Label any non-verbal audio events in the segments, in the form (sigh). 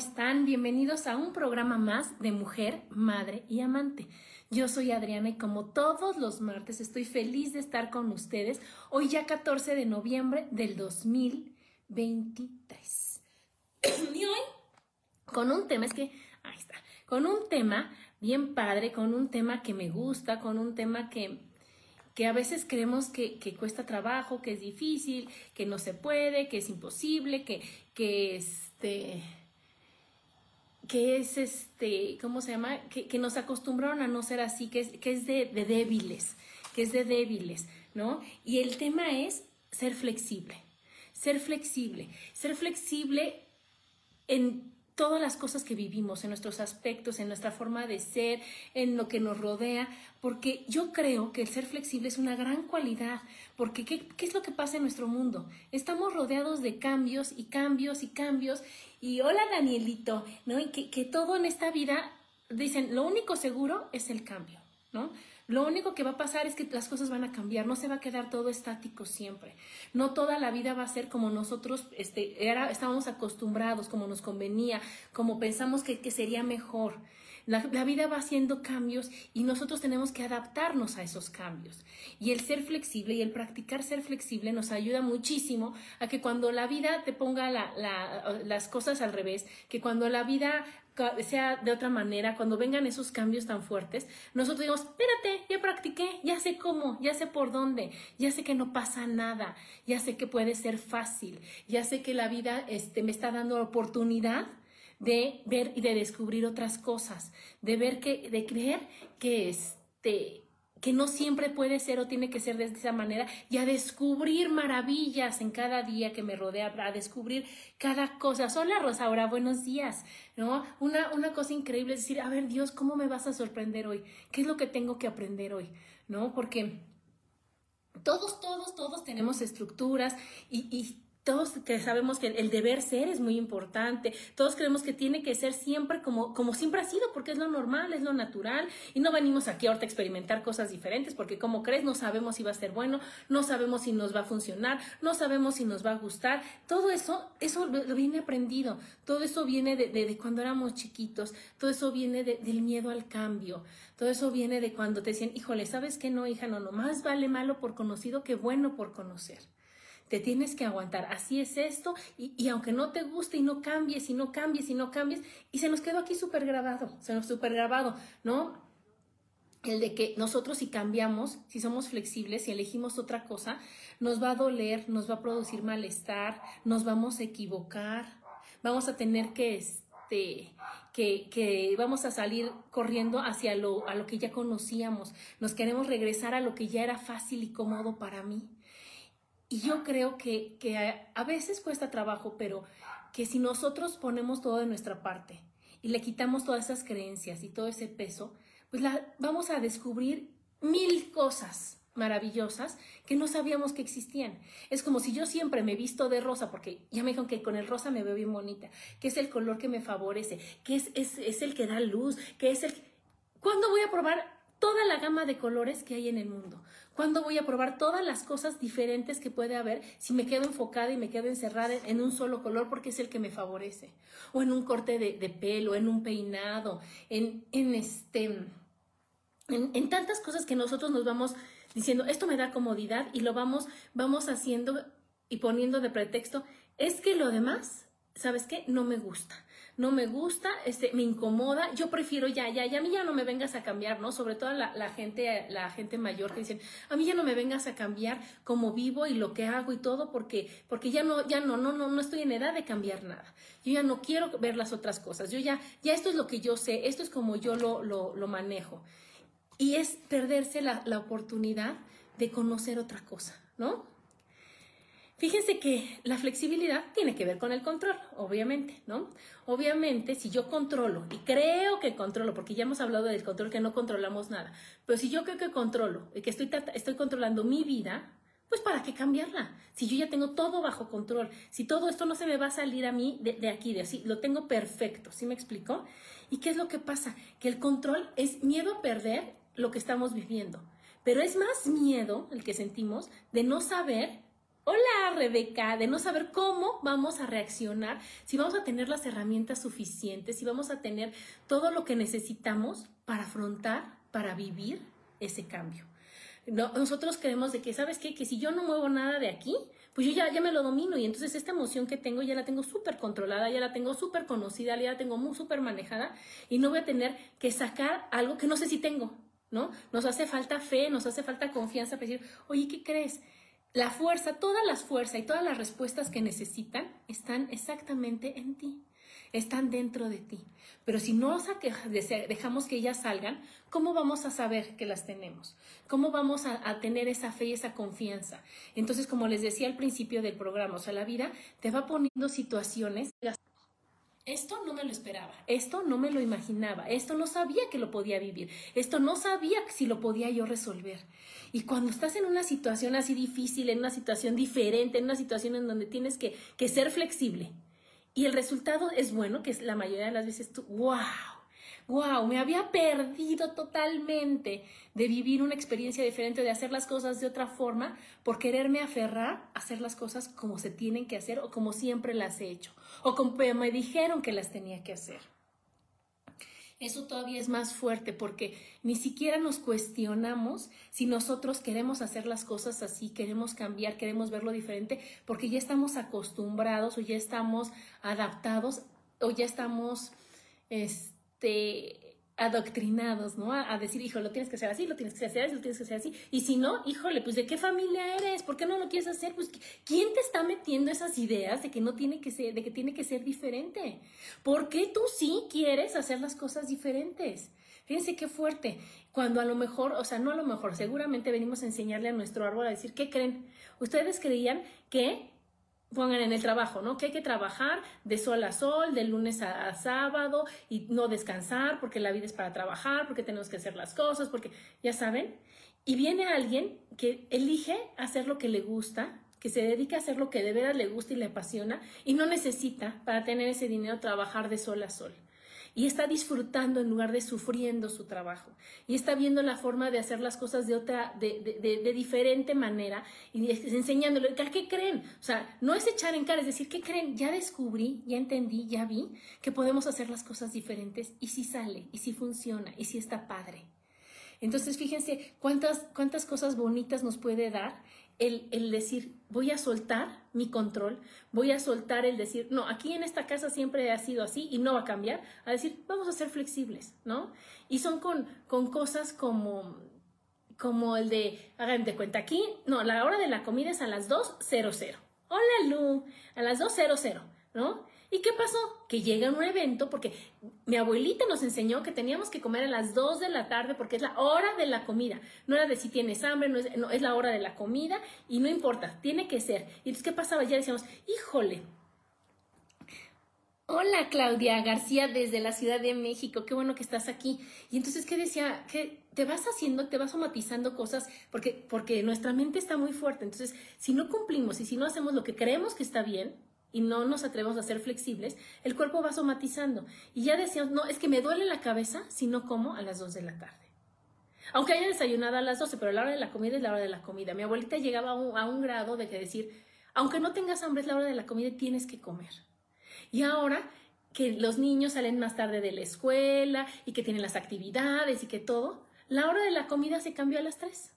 Están? Bienvenidos a un programa más de Mujer, Madre y Amante. Yo soy Adriana y como todos los martes estoy feliz de estar con ustedes hoy ya 14 de noviembre del 2023. (clears throat) y hoy con un tema, es que, ahí está, con un tema bien padre, con un tema que me gusta, con un tema que, que a veces creemos que, que, cuesta trabajo, que es difícil, que no se puede, que es imposible, que, que este que es este, ¿cómo se llama? Que, que nos acostumbraron a no ser así, que es, que es de, débiles, que es de débiles, ¿no? Y el tema es ser flexible, ser flexible, ser flexible en todas las cosas que vivimos, en nuestros aspectos, en nuestra forma de ser, en lo que nos rodea, porque yo creo que el ser flexible es una gran cualidad, porque ¿qué, qué es lo que pasa en nuestro mundo? Estamos rodeados de cambios y cambios y cambios, y hola Danielito, ¿no? Y que, que todo en esta vida, dicen, lo único seguro es el cambio, ¿no? Lo único que va a pasar es que las cosas van a cambiar, no se va a quedar todo estático siempre. No toda la vida va a ser como nosotros este, era, estábamos acostumbrados, como nos convenía, como pensamos que, que sería mejor. La, vida va haciendo cambios y nosotros tenemos que adaptarnos a esos cambios. Y el ser flexible y el practicar ser flexible nos ayuda muchísimo a que cuando la vida te ponga la, la, las cosas al revés, que cuando la vida sea de otra manera, cuando vengan esos cambios tan fuertes, nosotros digamos, espérate, ya practiqué, ya sé cómo, ya sé por dónde, ya sé que no pasa nada, ya sé que puede ser fácil, ya sé que la vida este, me está dando oportunidad de ver y de descubrir otras cosas, de ver que, de creer que este, que no siempre puede ser o tiene que ser de esa manera y a descubrir maravillas en cada día que me rodea, a descubrir cada cosa. Hola Rosaura, buenos días, ¿no? Una, una cosa increíble es decir, a ver Dios, ¿cómo me vas a sorprender hoy? ¿Qué es lo que tengo que aprender hoy? ¿No? Porque todos, todos, todos tenemos estructuras y, y todos que sabemos que el deber ser es muy importante, todos creemos que tiene que ser siempre como, como siempre ha sido, porque es lo normal, es lo natural, y no venimos aquí ahorita a experimentar cosas diferentes, porque como crees, no sabemos si va a ser bueno, no sabemos si nos va a funcionar, no sabemos si nos va a gustar, todo eso, eso viene aprendido, todo eso viene de, cuando éramos chiquitos, todo eso viene de, del miedo al cambio, todo eso viene de cuando te decían, híjole, ¿sabes qué no, hija? No, no, más vale malo por conocido que bueno por conocer te tienes que aguantar. Así es esto, y, y, aunque no te guste y no cambies y no cambies y no cambies, y se nos quedó aquí súper grabado, se nos súper grabado, ¿no? El de que nosotros si cambiamos, si somos flexibles, si elegimos otra cosa, nos va a doler, nos va a producir malestar, nos vamos a equivocar, vamos a tener que, este, que, que vamos a salir corriendo hacia lo, a lo que ya conocíamos, nos queremos regresar a lo que ya era fácil y cómodo para mí. Y yo creo que, que a, veces cuesta trabajo, pero que si nosotros ponemos todo de nuestra parte y le quitamos todas esas creencias y todo ese peso, pues la, vamos a descubrir mil cosas maravillosas que no sabíamos que existían. Es como si yo siempre me visto de rosa, porque ya me dijeron que con el rosa me veo bien bonita, que es el color que me favorece, que es, es, es el que da luz, que es el... ¿Cuándo voy a probar toda la gama de colores que hay en el mundo? ¿Cuándo voy a probar todas las cosas diferentes que puede haber si me quedo enfocada y me quedo encerrada en un solo color porque es el que me favorece? O en un corte de, pelo, en un peinado, en, en este, en, en, tantas cosas que nosotros nos vamos diciendo, esto me da comodidad y lo vamos, vamos haciendo y poniendo de pretexto, es que lo demás, ¿sabes qué? No me gusta no me gusta, este, me incomoda, yo prefiero ya, ya, ya, a mí ya no me vengas a cambiar, ¿no? Sobre todo la, gente, la gente mayor que dicen, a mí ya no me vengas a cambiar cómo vivo y lo que hago y todo, porque, porque ya no, ya no, no, no, no estoy en edad de cambiar nada. Yo ya no quiero ver las otras cosas. Yo ya, ya esto es lo que yo sé, esto es como yo lo, lo, lo manejo. Y es perderse la, la oportunidad de conocer otra cosa, ¿no? Fíjense que la flexibilidad tiene que ver con el control, obviamente, ¿no? Obviamente, si yo controlo, y creo que controlo, porque ya hemos hablado del control, que no controlamos nada, pero si yo creo que controlo y que estoy, estoy controlando mi vida, pues ¿para qué cambiarla? Si yo ya tengo todo bajo control, si todo esto no se me va a salir a mí de, de aquí, de así, lo tengo perfecto, ¿sí me explico? ¿Y qué es lo que pasa? Que el control es miedo a perder lo que estamos viviendo, pero es más miedo el que sentimos de no saber Hola Rebeca, de no saber cómo vamos a reaccionar, si vamos a tener las herramientas suficientes, si vamos a tener todo lo que necesitamos para afrontar, para vivir ese cambio. nosotros creemos de que, ¿sabes qué? Que si yo no muevo nada de aquí, pues yo ya, ya me lo domino y entonces esta emoción que tengo ya la tengo súper controlada, ya la tengo súper conocida, ya la tengo muy súper manejada y no voy a tener que sacar algo que no sé si tengo, ¿no? Nos hace falta fe, nos hace falta confianza para decir, oye, ¿qué crees? La fuerza, todas las fuerzas y todas las respuestas que necesitan están exactamente en ti, están dentro de ti. Pero si no dejamos que ellas salgan, ¿cómo vamos a saber que las tenemos? ¿Cómo vamos a, a, tener esa fe y esa confianza? Entonces, como les decía al principio del programa, o sea, la vida te va poniendo situaciones. Esto no me lo esperaba, esto no me lo imaginaba, esto no sabía que lo podía vivir, esto no sabía si lo podía yo resolver. Y cuando estás en una situación así difícil, en una situación diferente, en una situación en donde tienes que, que ser flexible, y el resultado es bueno, que es la mayoría de las veces tú, wow, wow, me había perdido totalmente de vivir una experiencia diferente, de hacer las cosas de otra forma, por quererme aferrar a hacer las cosas como se tienen que hacer o como siempre las he hecho, o como me dijeron que las tenía que hacer. Eso todavía es más fuerte porque ni siquiera nos cuestionamos si nosotros queremos hacer las cosas así, queremos cambiar, queremos verlo diferente, porque ya estamos acostumbrados o ya estamos adaptados o ya estamos, este, adoctrinados, ¿no? A, decir, hijo, lo tienes que hacer así, lo tienes que hacer así, lo tienes que hacer así. Y si no, híjole, pues ¿de qué familia eres? ¿Por qué no lo quieres hacer? Pues ¿quién te está metiendo esas ideas de que no tiene que ser, de que tiene que ser diferente? ¿Por qué tú sí quieres hacer las cosas diferentes? Fíjense qué fuerte. Cuando a lo mejor, o sea, no a lo mejor, seguramente venimos a enseñarle a nuestro árbol a decir, ¿qué creen? Ustedes creían que pongan en el trabajo, ¿no? Que hay que trabajar de sol a sol, de lunes a, sábado y no descansar porque la vida es para trabajar, porque tenemos que hacer las cosas, porque ya saben. Y viene alguien que elige hacer lo que le gusta, que se dedica a hacer lo que de veras le gusta y le apasiona y no necesita para tener ese dinero trabajar de sol a sol y está disfrutando en lugar de sufriendo su trabajo y está viendo la forma de hacer las cosas de otra, de, de, de, diferente manera y enseñándole, ¿qué creen? O sea, no es echar en cara, es decir, ¿qué creen? Ya descubrí, ya entendí, ya vi que podemos hacer las cosas diferentes y si sale, y si funciona, y si está padre. Entonces, fíjense cuántas, cuántas cosas bonitas nos puede dar el, decir, voy a soltar mi control, voy a soltar el decir, no, aquí en esta casa siempre ha sido así y no va a cambiar, a decir, vamos a ser flexibles, ¿no? Y son con, con cosas como, como el de, hagan de cuenta aquí, no, la hora de la comida es a las 2.00. Hola Lu, a las 2.00, ¿no? ¿Y qué pasó? Que llega un evento porque mi abuelita nos enseñó que teníamos que comer a las 2 de la tarde porque es la hora de la comida. No era de si tienes hambre, no es, no, es la hora de la comida y no importa, tiene que ser. Y entonces, ¿qué pasaba? Ya decíamos, híjole, Hola Claudia García desde la Ciudad de México, qué bueno que estás aquí. Y entonces, ¿qué decía? Que te vas haciendo, te vas somatizando cosas porque, porque nuestra mente está muy fuerte. Entonces, si no cumplimos y si no hacemos lo que creemos que está bien, y no nos atrevemos a ser flexibles, el cuerpo va somatizando. Y ya decíamos, no, es que me duele la cabeza si no como a las 2 de la tarde. Aunque haya desayunado a las 12, pero la hora de la comida es la hora de la comida. Mi abuelita llegaba a un, a un grado de que decir, aunque no tengas hambre, es la hora de la comida y tienes que comer. Y ahora que los niños salen más tarde de la escuela y que tienen las actividades y que todo, la hora de la comida se cambió a las 3.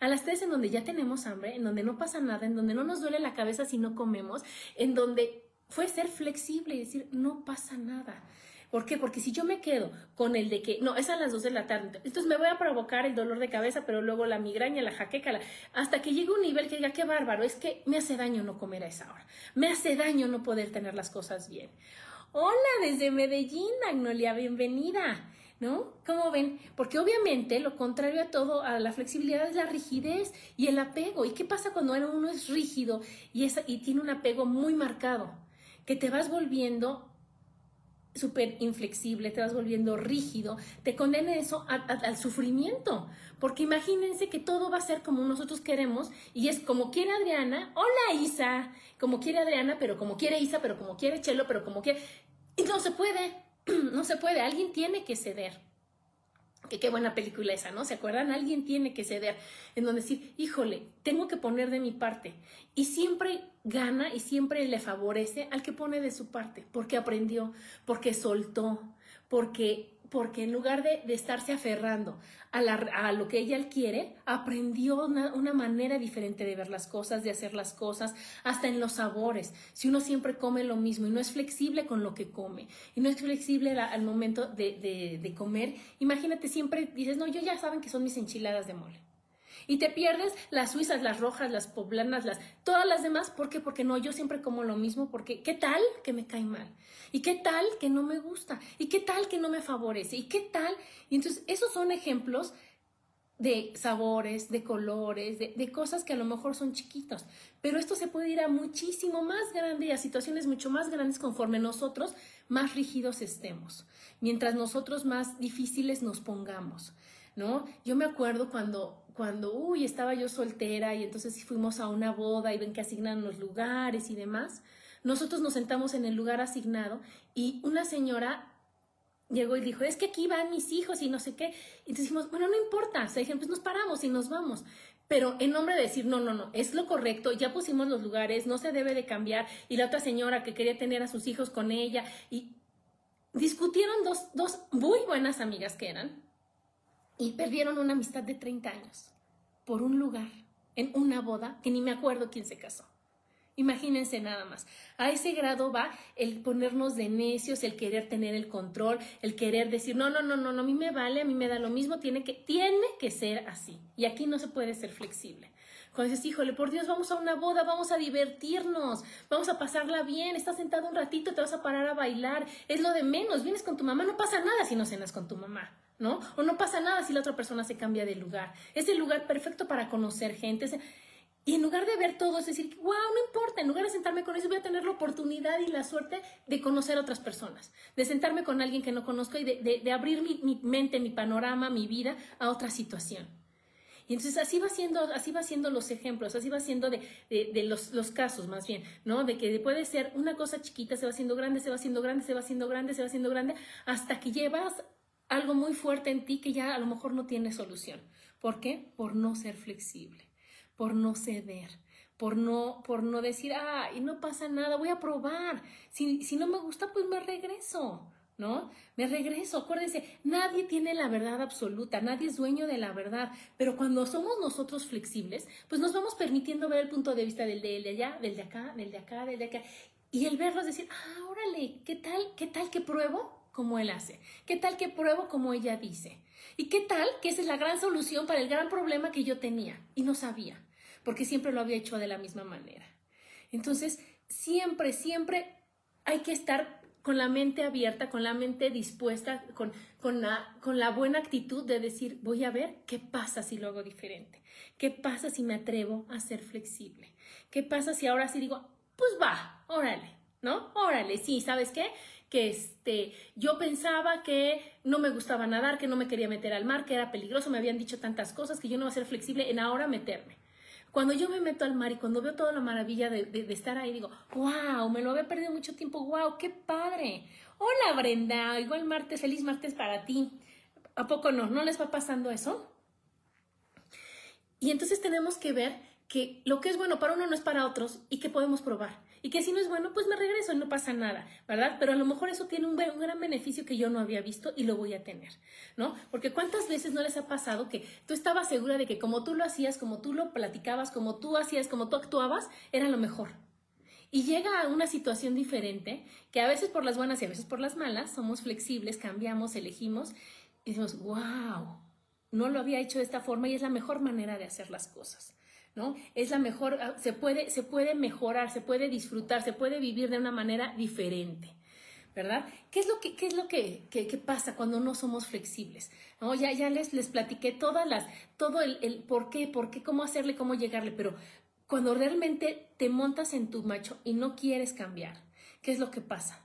A las 3 en donde ya tenemos hambre, en donde no pasa nada, en donde no nos duele la cabeza si no comemos, en donde fue ser flexible y decir, no pasa nada. ¿Por qué? Porque si yo me quedo con el de que, no, es a las 2 de la tarde, entonces me voy a provocar el dolor de cabeza, pero luego la migraña, la jaqueca, hasta que llegue un nivel que diga, qué bárbaro, es que me hace daño no comer a esa hora, me hace daño no poder tener las cosas bien. Hola, desde Medellín, Magnolia, bienvenida. ¿No? ¿Cómo ven? Porque obviamente lo contrario a todo, a la flexibilidad es la rigidez y el apego. ¿Y qué pasa cuando uno es rígido y, y tiene un apego muy marcado? Que te vas volviendo súper inflexible, te vas volviendo rígido, te condena eso al sufrimiento. Porque imagínense que todo va a ser como nosotros queremos y es como quiere Adriana, hola Isa, como quiere Adriana, pero como quiere Isa, pero como quiere Chelo, pero como quiere... No se puede, (clears throat) no se puede, alguien tiene que ceder que qué buena película esa, ¿no? ¿Se acuerdan? Alguien tiene que ceder, en donde decir, híjole, tengo que poner de mi parte. Y siempre gana y siempre le favorece al que pone de su parte, porque aprendió, porque soltó, porque porque en lugar de, estarse aferrando a, lo que ella quiere, aprendió una, manera diferente de ver las cosas, de hacer las cosas, hasta en los sabores. Si uno siempre come lo mismo y no es flexible con lo que come, y no es flexible al momento de, de comer, imagínate siempre dices, no, yo ya saben que son mis enchiladas de mole. Y te pierdes las suizas, las rojas, las poblanas, las, todas las demás. ¿Por qué? Porque no, yo siempre como lo mismo, porque ¿qué tal que me cae mal? ¿Y qué tal que no me gusta? ¿Y qué tal que no me favorece? ¿Y qué tal? Y entonces, esos son ejemplos de sabores, de colores, de, de, cosas que a lo mejor son chiquitos. Pero esto se puede ir a muchísimo más grande y a situaciones mucho más grandes conforme nosotros más rígidos estemos, mientras nosotros más difíciles nos pongamos. ¿No? Yo me acuerdo cuando, cuando, uy, estaba yo soltera y entonces fuimos a una boda y ven que asignan los lugares y demás. Nosotros nos sentamos en el lugar asignado y una señora llegó y dijo, es que aquí van mis hijos y no sé qué. Y decimos, bueno, no importa. O sea, pues nos paramos y nos vamos. Pero en nombre de decir, no, no, no, es lo correcto, ya pusimos los lugares, no se debe de cambiar. Y la otra señora que quería tener a sus hijos con ella. Y discutieron dos, dos muy buenas amigas que eran y perdieron una amistad de 30 años por un lugar, en una boda, que ni me acuerdo quién se casó. Imagínense nada más. A ese grado va el ponernos de necios, el querer tener el control, el querer decir, no, no, no, no, no, a mí me vale, a mí me da lo mismo, tiene que, tiene que ser así. Y aquí no se puede ser flexible. Cuando dices, híjole, por Dios, vamos a una boda, vamos a divertirnos, vamos a pasarla bien, estás sentado un ratito, te vas a parar a bailar, es lo de menos, vienes con tu mamá, no pasa nada si no cenas con tu mamá. ¿No? O no pasa nada si la otra persona se cambia de lugar. Es el lugar perfecto para conocer gente. Y en lugar de ver todo, es decir, wow, no importa, en lugar de sentarme con eso, voy a tener la oportunidad y la suerte de conocer a otras personas, de sentarme con alguien que no conozco y de, abrir mi, mente, mi panorama, mi vida a otra situación. Y entonces así va siendo, así va siendo los ejemplos, así va siendo de, los, los, casos más bien, ¿no? De que puede ser una cosa chiquita, se va haciendo grande, se va haciendo grande, se va haciendo grande, se va haciendo grande, hasta que llevas algo muy fuerte en ti que ya a lo mejor no tiene solución. ¿Por qué? Por no ser flexible por no ceder, por no, por no decir, ah, y no pasa nada, voy a probar. Si, si no me gusta, pues me regreso. ¿no? Me regreso, acuérdense, nadie tiene la verdad absoluta, nadie es dueño de la verdad, pero cuando somos nosotros flexibles, pues nos vamos permitiendo ver el punto de vista del de, allá, del de acá, del de acá, del de acá, y el verlo es decir, ah, órale, ¿qué tal, qué tal que pruebo como él hace? ¿Qué tal que pruebo como ella dice? ¿Y qué tal que esa es la gran solución para el gran problema que yo tenía y no sabía? porque siempre lo había hecho de la misma manera. Entonces, siempre, siempre hay que estar con la mente abierta, con la mente dispuesta, con, con, la, con la buena actitud de decir, voy a ver qué pasa si lo hago diferente, qué pasa si me atrevo a ser flexible, qué pasa si ahora sí digo, pues va, órale, ¿no? Órale, sí, ¿sabes qué? Que este, yo pensaba que no me gustaba nadar, que no me quería meter al mar, que era peligroso, me habían dicho tantas cosas que yo no iba a ser flexible en ahora meterme. Cuando yo me meto al mar y cuando veo toda la maravilla de, estar ahí, digo, wow, me lo había perdido mucho tiempo, wow, qué padre. Hola Brenda, igual martes, feliz martes para ti. ¿A poco no? ¿No les va pasando eso? Y entonces tenemos que ver que lo que es bueno para uno no es para otros y que podemos probar. Y que si no es bueno, pues me regreso y no pasa nada, ¿verdad? Pero a lo mejor eso tiene un, gran beneficio que yo no había visto y lo voy a tener, ¿no? Porque cuántas veces no les ha pasado que tú estabas segura de que como tú lo hacías, como tú lo platicabas, como tú hacías, como tú actuabas, era lo mejor. Y llega a una situación diferente, que a veces por las buenas y a veces por las malas, somos flexibles, cambiamos, elegimos y decimos, wow, no lo había hecho de esta forma y es la mejor manera de hacer las cosas. ¿No? Es la mejor, ah, se puede, se puede mejorar, se puede disfrutar, se puede vivir de una manera diferente. ¿verdad? ¿Qué es lo que, qué es lo que, pasa cuando no somos flexibles? ¿No? Ya, ya les, les platiqué todas las, todo el, el, por qué, por qué, cómo hacerle, cómo llegarle, pero cuando realmente te montas en tu macho y no quieres cambiar, ¿qué es lo que pasa?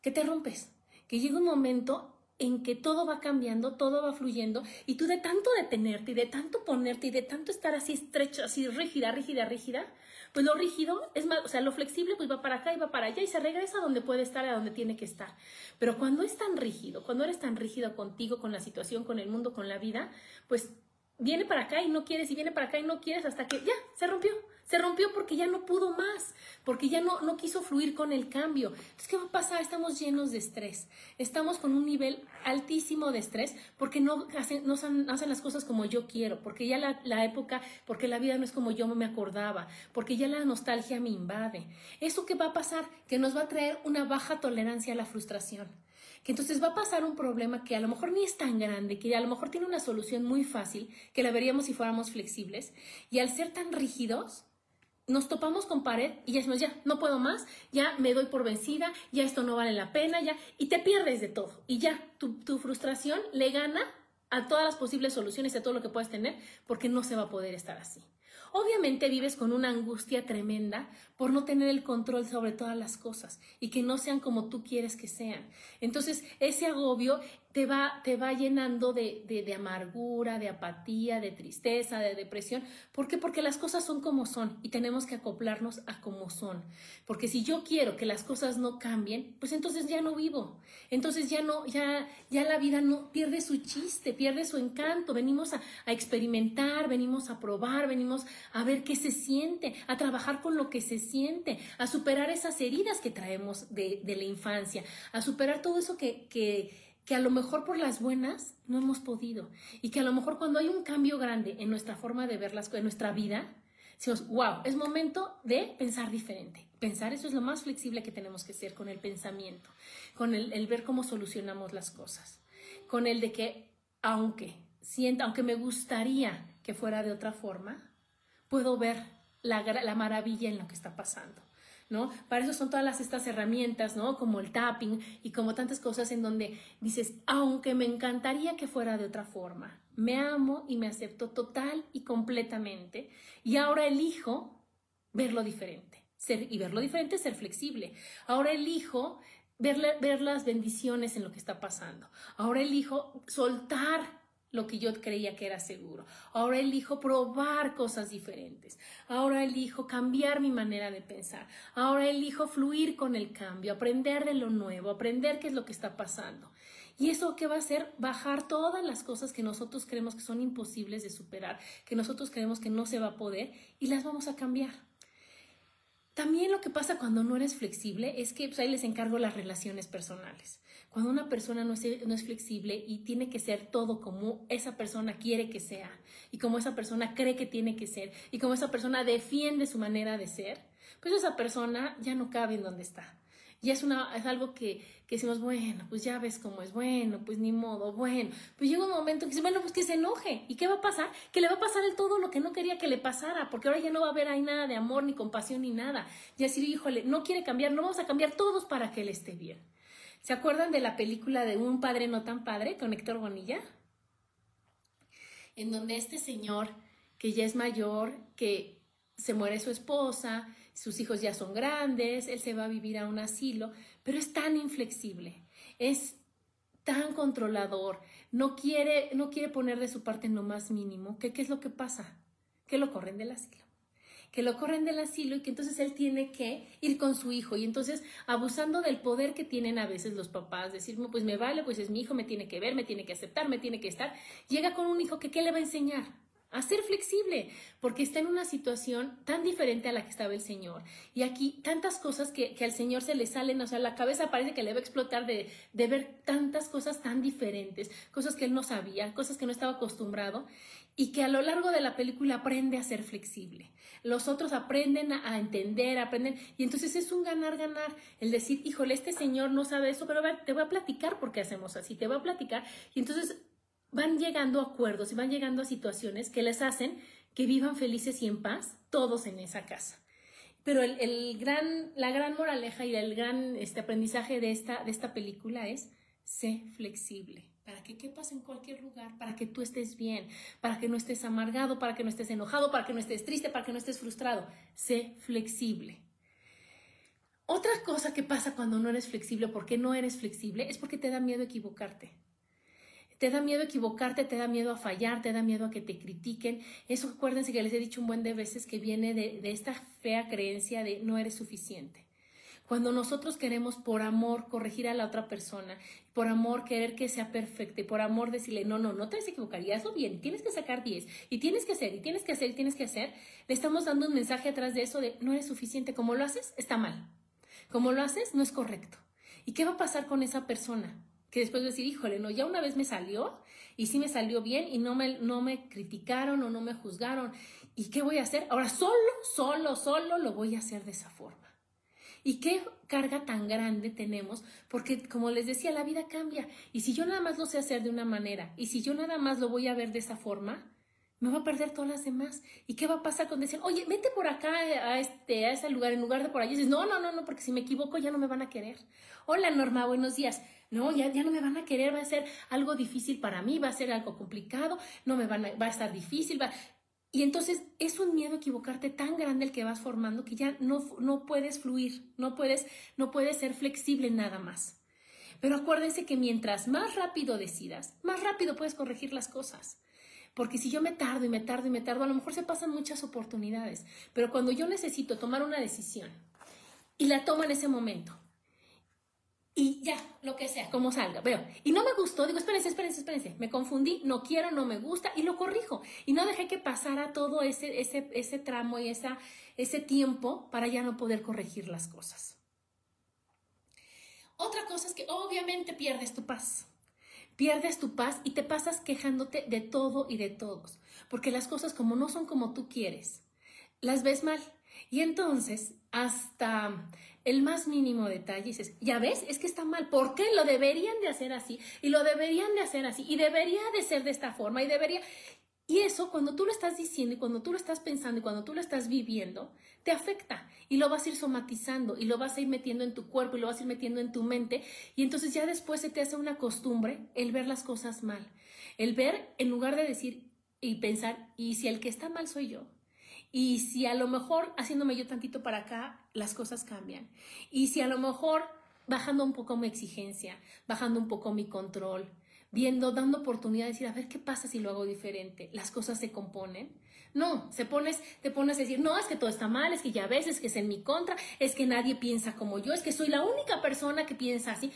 Que te rompes, que llega un momento en que todo va cambiando, todo va fluyendo y tú de tanto detenerte y de tanto ponerte y de tanto estar así estrecho, así rígida, rígida, rígida, pues lo rígido es más, o sea, lo flexible pues va para acá y va para allá y se regresa a donde puede estar, a donde tiene que estar. Pero cuando es tan rígido, cuando eres tan rígido contigo, con la situación, con el mundo, con la vida, pues viene para acá y no quieres y viene para acá y no quieres hasta que ya se rompió. Se rompió porque ya no pudo más, porque ya no, no quiso fluir con el cambio. Entonces, ¿qué va a pasar? Estamos llenos de estrés. Estamos con un nivel altísimo de estrés porque no hacen, no hacen las cosas como yo quiero, porque ya la, la, época, porque la vida no es como yo me acordaba, porque ya la nostalgia me invade. ¿Eso qué va a pasar? Que nos va a traer una baja tolerancia a la frustración que entonces va a pasar un problema que a lo mejor ni es tan grande, que a lo mejor tiene una solución muy fácil, que la veríamos si fuéramos flexibles, y al ser tan rígidos, nos topamos con pared y ya decimos, ya, no puedo más, ya me doy por vencida, ya esto no vale la pena, ya, y te pierdes de todo. Y ya, tu, tu frustración le gana a todas las posibles soluciones, a todo lo que puedes tener, porque no se va a poder estar así. Obviamente vives con una angustia tremenda por no tener el control sobre todas las cosas y que no sean como tú quieres que sean. Entonces, ese agobio te va, te va llenando de, de, amargura, de apatía, de tristeza, de depresión. ¿Por qué? Porque las cosas son como son y tenemos que acoplarnos a como son. Porque si yo quiero que las cosas no cambien, pues entonces ya no vivo. Entonces ya no, ya, ya la vida no pierde su chiste, pierde su encanto. Venimos a, a experimentar, venimos a probar, venimos a ver qué se siente, a trabajar con lo que se siente, a superar esas heridas que traemos de, de la infancia, a superar todo eso que, que que a lo mejor por las buenas no hemos podido y que a lo mejor cuando hay un cambio grande en nuestra forma de ver las cosas, en nuestra vida, decimos, wow, es momento de pensar diferente. Pensar, eso es lo más flexible que tenemos que ser con el pensamiento, con el, ver cómo solucionamos las cosas, con el de que aunque sienta, aunque me gustaría que fuera de otra forma, puedo ver la, la maravilla en lo que está pasando. Para eso son todas estas herramientas, ¿no? Como el tapping y como tantas cosas en donde dices, aunque me encantaría que fuera de otra forma, me amo y me acepto total y completamente y ahora elijo verlo diferente. Ser, y verlo diferente es ser flexible. Ahora elijo ver, ver las bendiciones en lo que está pasando. Ahora elijo soltar lo que yo creía que era seguro. Ahora elijo probar cosas diferentes. Ahora elijo cambiar mi manera de pensar. Ahora elijo fluir con el cambio, aprender de lo nuevo, aprender qué es lo que está pasando. Y eso qué va a hacer? Bajar todas las cosas que nosotros creemos que son imposibles de superar, que nosotros creemos que no se va a poder y las vamos a cambiar. También lo que pasa cuando no eres flexible es que pues, ahí les encargo las relaciones personales. Cuando una persona no es, no es flexible y tiene que ser todo como esa persona quiere que sea y como esa persona cree que tiene que ser y como esa persona defiende su manera de ser, pues esa persona ya no cabe en donde está. Y es, una, es algo que, que decimos, bueno, pues ya ves cómo es, bueno, pues ni modo, bueno. Pues llega un momento que dice, bueno, pues que se enoje. ¿Y qué va a pasar? Que le va a pasar el todo lo que no quería que le pasara, porque ahora ya no va a haber ahí nada de amor, ni compasión, ni nada. Y así, híjole, no quiere cambiar, no vamos a cambiar todos para que él esté bien. ¿Se acuerdan de la película de Un padre no tan padre con Héctor Bonilla? En donde este señor, que ya es mayor, que se muere su esposa, sus hijos ya son grandes, él se va a vivir a un asilo, pero es tan inflexible, es tan controlador, no quiere, no quiere poner de su parte lo más mínimo, que qué es lo que pasa, que lo corren del asilo. Que lo corren del asilo y que entonces él tiene que ir con su hijo. Y entonces, abusando del poder que tienen a veces los papás, decir, pues me vale, pues es mi hijo, me tiene que ver, me tiene que aceptar, me tiene que estar, llega con un hijo que ¿qué le va a enseñar? a ser flexible, porque está en una situación tan diferente a la que estaba el Señor. Y aquí tantas cosas que, al Señor se le salen, o sea, la cabeza parece que le va a explotar de, de, ver tantas cosas tan diferentes, cosas que él no sabía, cosas que no estaba acostumbrado, y que a lo largo de la película aprende a ser flexible. Los otros aprenden a, entender, aprenden, y entonces es un ganar-ganar, el decir, híjole, este Señor no sabe eso, pero te voy a platicar por qué hacemos así, te voy a platicar, y entonces van llegando acuerdos y van llegando a situaciones que les hacen que vivan felices y en paz todos en esa casa. Pero el, gran, la gran moraleja y el gran este, aprendizaje de esta, de esta película es sé flexible para que quepas en cualquier lugar, para que tú estés bien, para que no estés amargado, para que no estés enojado, para que no estés triste, para que no estés frustrado. Sé flexible. Otra cosa que pasa cuando no eres flexible, porque no eres flexible, es porque te da miedo equivocarte. Te da miedo equivocarte, te da miedo a fallar, te da miedo a que te critiquen. Eso acuérdense que les he dicho un buen de veces que viene de, esta fea creencia de no eres suficiente. Cuando nosotros queremos por amor corregir a la otra persona, por amor querer que sea perfecta y por amor decirle, no, no, no te vas a equivocar, y hazlo bien, tienes que sacar 10, y tienes que hacer, y tienes que hacer, y tienes que hacer, le estamos dando un mensaje atrás de eso de no eres suficiente. Como lo haces, está mal. Como lo haces, no es correcto. ¿Y qué va a pasar con esa persona? que después de decir, híjole, no, ya una vez me salió y sí me salió bien y no me, no me criticaron o no me juzgaron. ¿Y qué voy a hacer? Ahora solo, solo, solo lo voy a hacer de esa forma. ¿Y qué carga tan grande tenemos? Porque, como les decía, la vida cambia. Y si yo nada más lo sé hacer de una manera, y si yo nada más lo voy a ver de esa forma, me va a perder todas las demás. ¿Y qué va a pasar cuando dicen, oye, vete por acá a, este, a ese lugar, en lugar de por allá? Y dices, no, no, no, no, porque si me equivoco ya no me van a querer. Hola, Norma, buenos días no, ya, ya no me van a querer, va a ser algo difícil para mí, va a ser algo complicado, no me van a, va a estar difícil, va... Y entonces es un miedo a equivocarte tan grande el que vas formando que ya no, no puedes fluir, no puedes, no puedes ser flexible nada más. Pero acuérdense que mientras más rápido decidas, más rápido puedes corregir las cosas. Porque si yo me tardo y me tardo y me tardo, a lo mejor se pasan muchas oportunidades. Pero cuando yo necesito tomar una decisión y la tomo en ese momento y ya, lo que sea, como salga, veo. Y no me gustó, digo, espérense, espérense, espérense, me confundí, no quiero, no me gusta y lo corrijo. Y no dejé que pasara todo ese, ese, ese tramo y esa, ese tiempo para ya no poder corregir las cosas. Otra cosa es que obviamente pierdes tu paz. Pierdes tu paz y te pasas quejándote de todo y de todos, porque las cosas como no son como tú quieres, las ves mal. Y entonces, hasta el más mínimo detalle dices, ya ves, es que está mal, ¿por qué? Lo deberían de hacer así y lo deberían de hacer así y debería de ser de esta forma y debería... Y eso, cuando tú lo estás diciendo y cuando tú lo estás pensando y cuando tú lo estás viviendo, te afecta y lo vas a ir somatizando y lo vas a ir metiendo en tu cuerpo y lo vas a ir metiendo en tu mente y entonces ya después se te hace una costumbre el ver las cosas mal. El ver, en lugar de decir y pensar, ¿y si el que está mal soy yo? Y si a lo mejor haciéndome yo tantito para acá, las cosas cambian. Y si a lo mejor bajando un poco mi exigencia, bajando un poco mi control, viendo, dando oportunidad de decir, a ver qué pasa si lo hago diferente, las cosas se componen. No, se pones, te pones a decir, no, es que todo está mal, es que ya ves, es que es en mi contra, es que nadie piensa como yo, es que soy la única persona que piensa así.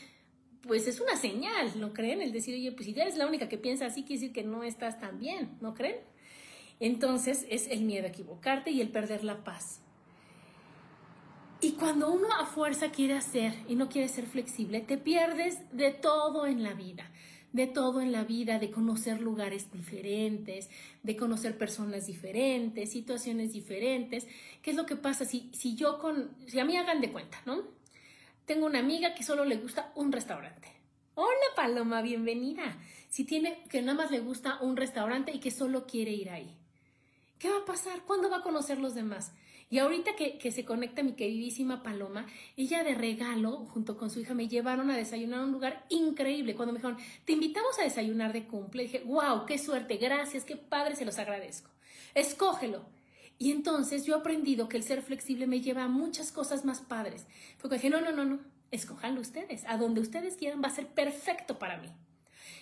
Pues es una señal, ¿no creen? El decir, oye, pues si eres la única que piensa así, quiere decir que no estás tan bien, ¿no creen? Entonces es el miedo a equivocarte y el perder la paz. Y cuando uno a fuerza quiere hacer y no quiere ser flexible, te pierdes de todo en la vida, de todo en la vida, de conocer lugares diferentes, de conocer personas diferentes, situaciones diferentes. ¿Qué es lo que pasa si, si yo con, si a mí hagan de cuenta, ¿no? Tengo una amiga que solo le gusta un restaurante. Hola Paloma, bienvenida. Si tiene que nada más le gusta un restaurante y que solo quiere ir ahí. ¿Qué va a pasar? ¿Cuándo va a conocer los demás? Y ahorita que, se conecta mi queridísima Paloma, ella de regalo, junto con su hija, me llevaron a desayunar a un lugar increíble. Cuando me dijeron, te invitamos a desayunar de cumple, dije, wow, qué suerte, gracias, qué padre, se los agradezco. Escógelo. Y entonces yo he aprendido que el ser flexible me lleva a muchas cosas más padres. Fue que dije, no, no, no, no, escójanlo ustedes. A donde ustedes quieran va a ser perfecto para mí.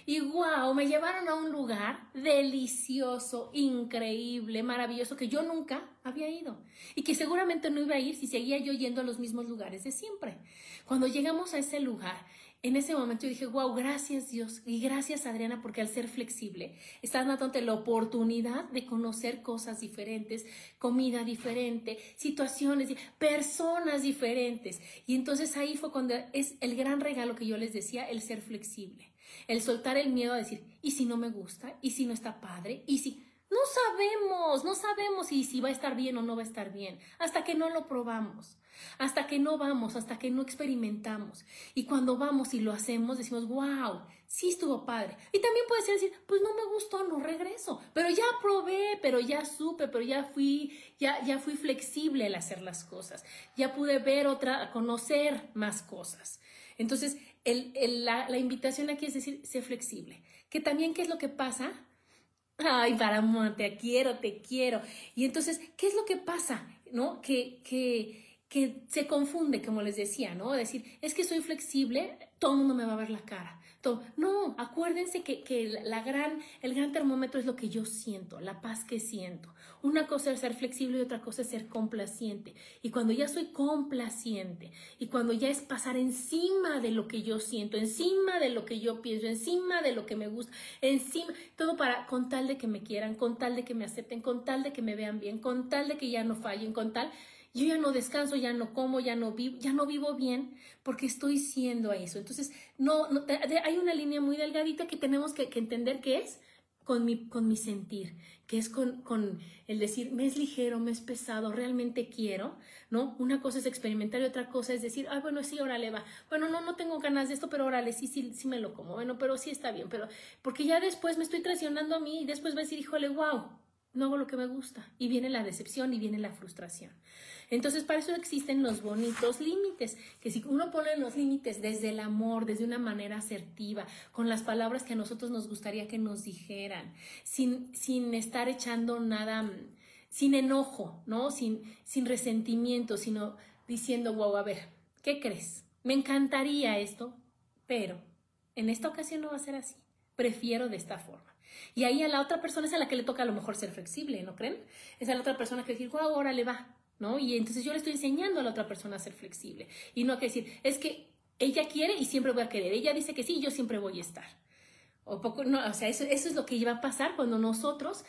Y wow, me llevaron a un lugar delicioso, increíble, maravilloso, que yo nunca había ido. Y que seguramente no iba a ir si seguía yo yendo a los mismos lugares de siempre. Cuando llegamos a ese lugar, en ese momento yo dije, wow, gracias Dios y gracias Adriana porque al ser flexible estás dándote la oportunidad de conocer cosas diferentes, comida diferente, situaciones, personas diferentes. Y entonces ahí fue cuando es el gran regalo que yo les decía, el ser flexible, el soltar el miedo a decir, ¿y si no me gusta? ¿Y si no está padre? ¿Y si... No sabemos, no sabemos si, si va a estar bien o no va a estar bien, hasta que no lo probamos hasta que no vamos, hasta que no experimentamos. Y cuando vamos y lo hacemos, decimos, wow, sí estuvo padre. Y también puede ser decir, pues no me gustó, no regreso. Pero ya probé, pero ya supe, pero ya fui, ya, ya fui flexible al hacer las cosas. Ya pude ver otra, conocer más cosas. Entonces, la, la invitación aquí es decir, sé flexible. Que también, ¿qué es lo que pasa? Ay, para te quiero, te quiero. Y entonces, ¿qué es lo que pasa? ¿No? Que, que que se confunde, como les decía, ¿no? Decir, es que soy flexible, todo el mundo me va a ver la cara. No, acuérdense que, que la gran, el gran termómetro es lo que yo siento, la paz que siento. Una cosa es ser flexible y otra cosa es ser complaciente. Y cuando ya soy complaciente y cuando ya es pasar encima de lo que yo siento, encima de lo que yo pienso, encima de lo que me gusta, encima, todo para, con tal de que me quieran, con tal de que me acepten, con tal de que me vean bien, con tal de que ya no fallen, con tal yo ya no descanso, ya no como, ya no vivo, ya no vivo bien porque estoy siendo eso. Entonces, no, hay una línea muy delgadita que tenemos que, entender que es con mi, con mi sentir, que es con, con, el decir, me es ligero, me es pesado, realmente quiero, ¿no? Una cosa es experimentar y otra cosa es decir, ah, bueno, sí, órale, va. Bueno, no, no tengo ganas de esto, pero órale, sí, sí, sí me lo como. Bueno, pero sí está bien, pero porque ya después me estoy traicionando a mí y después va a decir, híjole, wow, no hago lo que me gusta. Y viene la decepción y viene la frustración. Entonces, para eso existen los bonitos límites, que si uno pone los límites desde el amor, desde una manera asertiva, con las palabras que a nosotros nos gustaría que nos dijeran, sin, sin estar echando nada, sin enojo, ¿no? Sin, sin resentimiento, sino diciendo, wow, a ver, ¿qué crees? Me encantaría esto, pero en esta ocasión no va a ser así. Prefiero de esta forma. Y ahí a la otra persona es a la que le toca a lo mejor ser flexible, ¿no creen? Es a la otra persona que decir, wow, ahora le va, ¿no? Y entonces yo le estoy enseñando a la otra persona a ser flexible y no que decir, es que ella quiere y siempre voy a querer, ella dice que sí, yo siempre voy a estar. O poco, no, o sea, eso, eso es lo que iba a pasar cuando nosotros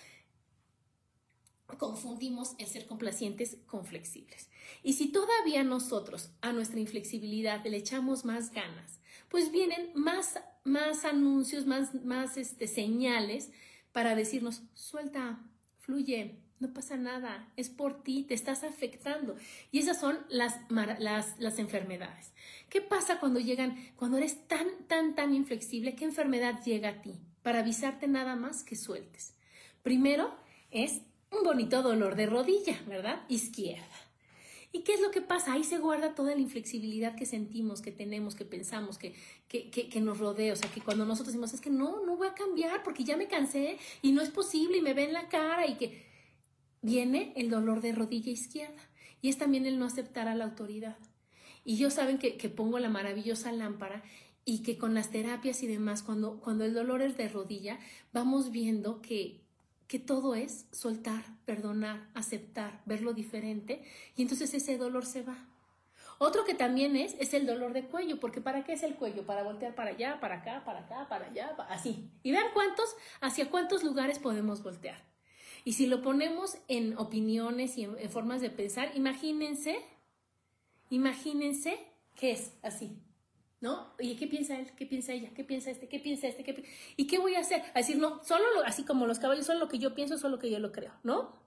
confundimos el ser complacientes con flexibles. Y si todavía nosotros a nuestra inflexibilidad le echamos más ganas, pues vienen más, más anuncios, más, más este, señales para decirnos, suelta, fluye, no pasa nada, es por ti, te estás afectando. Y esas son las, las, las, enfermedades. ¿Qué pasa cuando llegan, cuando eres tan, tan, tan inflexible? ¿Qué enfermedad llega a ti? Para avisarte nada más que sueltes. Primero es un bonito dolor de rodilla, ¿verdad? Izquierda. ¿Y qué es lo que pasa? Ahí se guarda toda la inflexibilidad que sentimos, que tenemos, que pensamos, que, que, que, que, nos rodea. O sea, que cuando nosotros decimos, es que no, no voy a cambiar porque ya me cansé y no es posible y me ve en la cara y que viene el dolor de rodilla izquierda y es también el no aceptar a la autoridad. Y yo saben que, pongo la maravillosa lámpara y que con las terapias y demás, cuando, cuando el dolor es de rodilla, vamos viendo que, que todo es soltar, perdonar, aceptar, verlo diferente y entonces ese dolor se va. Otro que también es, es el dolor de cuello, porque ¿para qué es el cuello? Para voltear para allá, para acá, para acá, para allá, así. Y vean cuántos, hacia cuántos lugares podemos voltear. Y si lo ponemos en opiniones y en, formas de pensar, imagínense, imagínense que es así, ¿no? Oye, ¿qué piensa él? ¿Qué piensa ella? ¿Qué piensa este? ¿Qué piensa este? ¿Qué ¿Y qué voy a hacer? A decir, no, solo así como los caballos, solo lo que yo pienso, solo lo que yo lo creo, ¿no?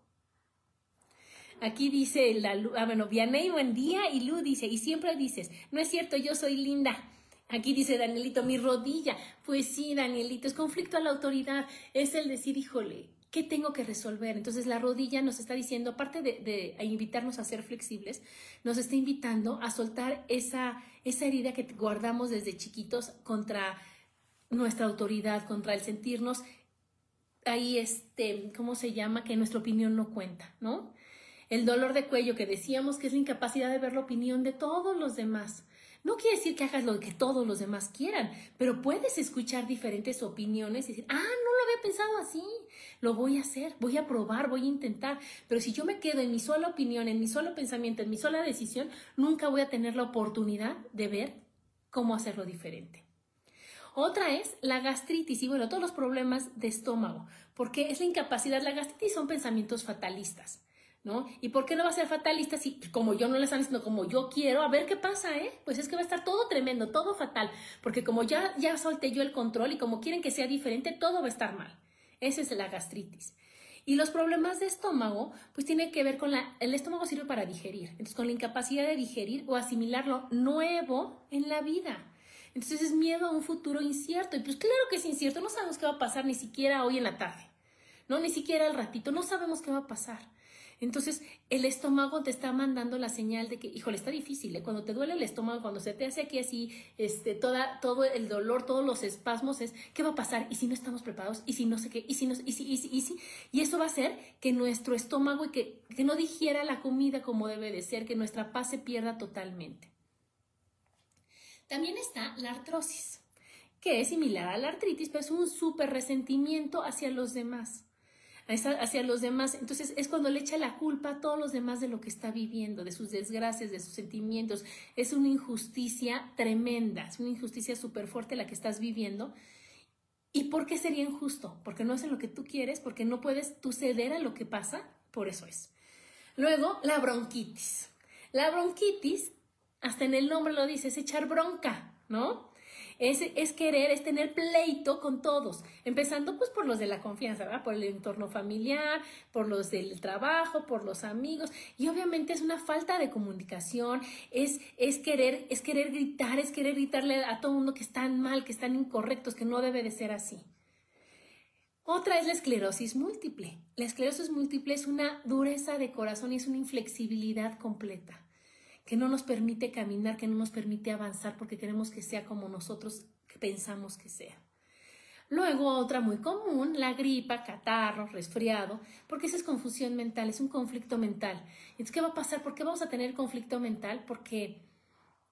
Aquí dice la ah, bueno, Vianey, buen día, y Lu dice, y siempre dices, no es cierto, yo soy linda. Aquí dice Danielito, mi rodilla. Pues sí, Danielito, es conflicto a la autoridad. Es el decir, híjole, ¿Qué tengo que resolver? Entonces la rodilla nos está diciendo, aparte de, invitarnos a ser flexibles, nos está invitando a soltar esa, esa herida que guardamos desde chiquitos contra nuestra autoridad, contra el sentirnos ahí, este, ¿cómo se llama? Que nuestra opinión no cuenta, ¿no? El dolor de cuello que decíamos que es la incapacidad de ver la opinión de todos los demás. No quiere decir que hagas lo que todos los demás quieran, pero puedes escuchar diferentes opiniones y decir, ah, no lo había pensado así, lo voy a hacer, voy a probar, voy a intentar. Pero si yo me quedo en mi sola opinión, en mi solo pensamiento, en mi sola decisión, nunca voy a tener la oportunidad de ver cómo hacerlo diferente. Otra es la gastritis y bueno, todos los problemas de estómago, porque es la incapacidad, la gastritis son pensamientos fatalistas. ¿No? ¿Y por qué no va a ser fatalista si como yo no le están diciendo como yo quiero? A ver qué pasa, ¿eh? Pues es que va a estar todo tremendo, todo fatal, porque como ya, ya solté yo el control y como quieren que sea diferente, todo va a estar mal. Esa es la gastritis. Y los problemas de estómago, pues tiene que ver con la... El estómago sirve para digerir, entonces con la incapacidad de digerir o asimilar lo nuevo en la vida. Entonces es miedo a un futuro incierto. Y pues claro que es incierto, no sabemos qué va a pasar ni siquiera hoy en la tarde, no, ni siquiera al ratito, no sabemos qué va a pasar. Entonces, el estómago te está mandando la señal de que, híjole, está difícil, ¿eh? cuando te duele el estómago, cuando se te hace aquí así, este, toda, todo el dolor, todos los espasmos, es, ¿qué va a pasar? ¿Y si no estamos preparados? ¿Y si no sé qué? ¿Y si no? ¿Y si? ¿Y si? ¿Y si? Y eso va a hacer que nuestro estómago y que, que no digiera la comida como debe de ser, que nuestra paz se pierda totalmente. También está la artrosis, que es similar a la artritis, pero es un súper resentimiento hacia los demás hacia los demás. Entonces es cuando le echa la culpa a todos los demás de lo que está viviendo, de sus desgracias, de sus sentimientos. Es una injusticia tremenda, es una injusticia súper fuerte la que estás viviendo. ¿Y por qué sería injusto? Porque no hacen lo que tú quieres, porque no puedes tú ceder a lo que pasa, por eso es. Luego, la bronquitis. La bronquitis, hasta en el nombre lo dice, es echar bronca, ¿no? Es, querer, es tener pleito con todos, empezando pues por los de la confianza, ¿verdad? Por el entorno familiar, por los del trabajo, por los amigos, y obviamente es una falta de comunicación, es, es querer, es querer gritar, es querer gritarle a todo mundo que están mal, que están incorrectos, que no debe de ser así. Otra es la esclerosis múltiple. La esclerosis múltiple es una dureza de corazón y es una inflexibilidad completa que no nos permite caminar, que no nos permite avanzar porque queremos que sea como nosotros pensamos que sea. Luego otra muy común, la gripa, catarro, resfriado, porque esa es confusión mental, es un conflicto mental. Entonces, ¿qué va a pasar? ¿Por qué vamos a tener conflicto mental? Porque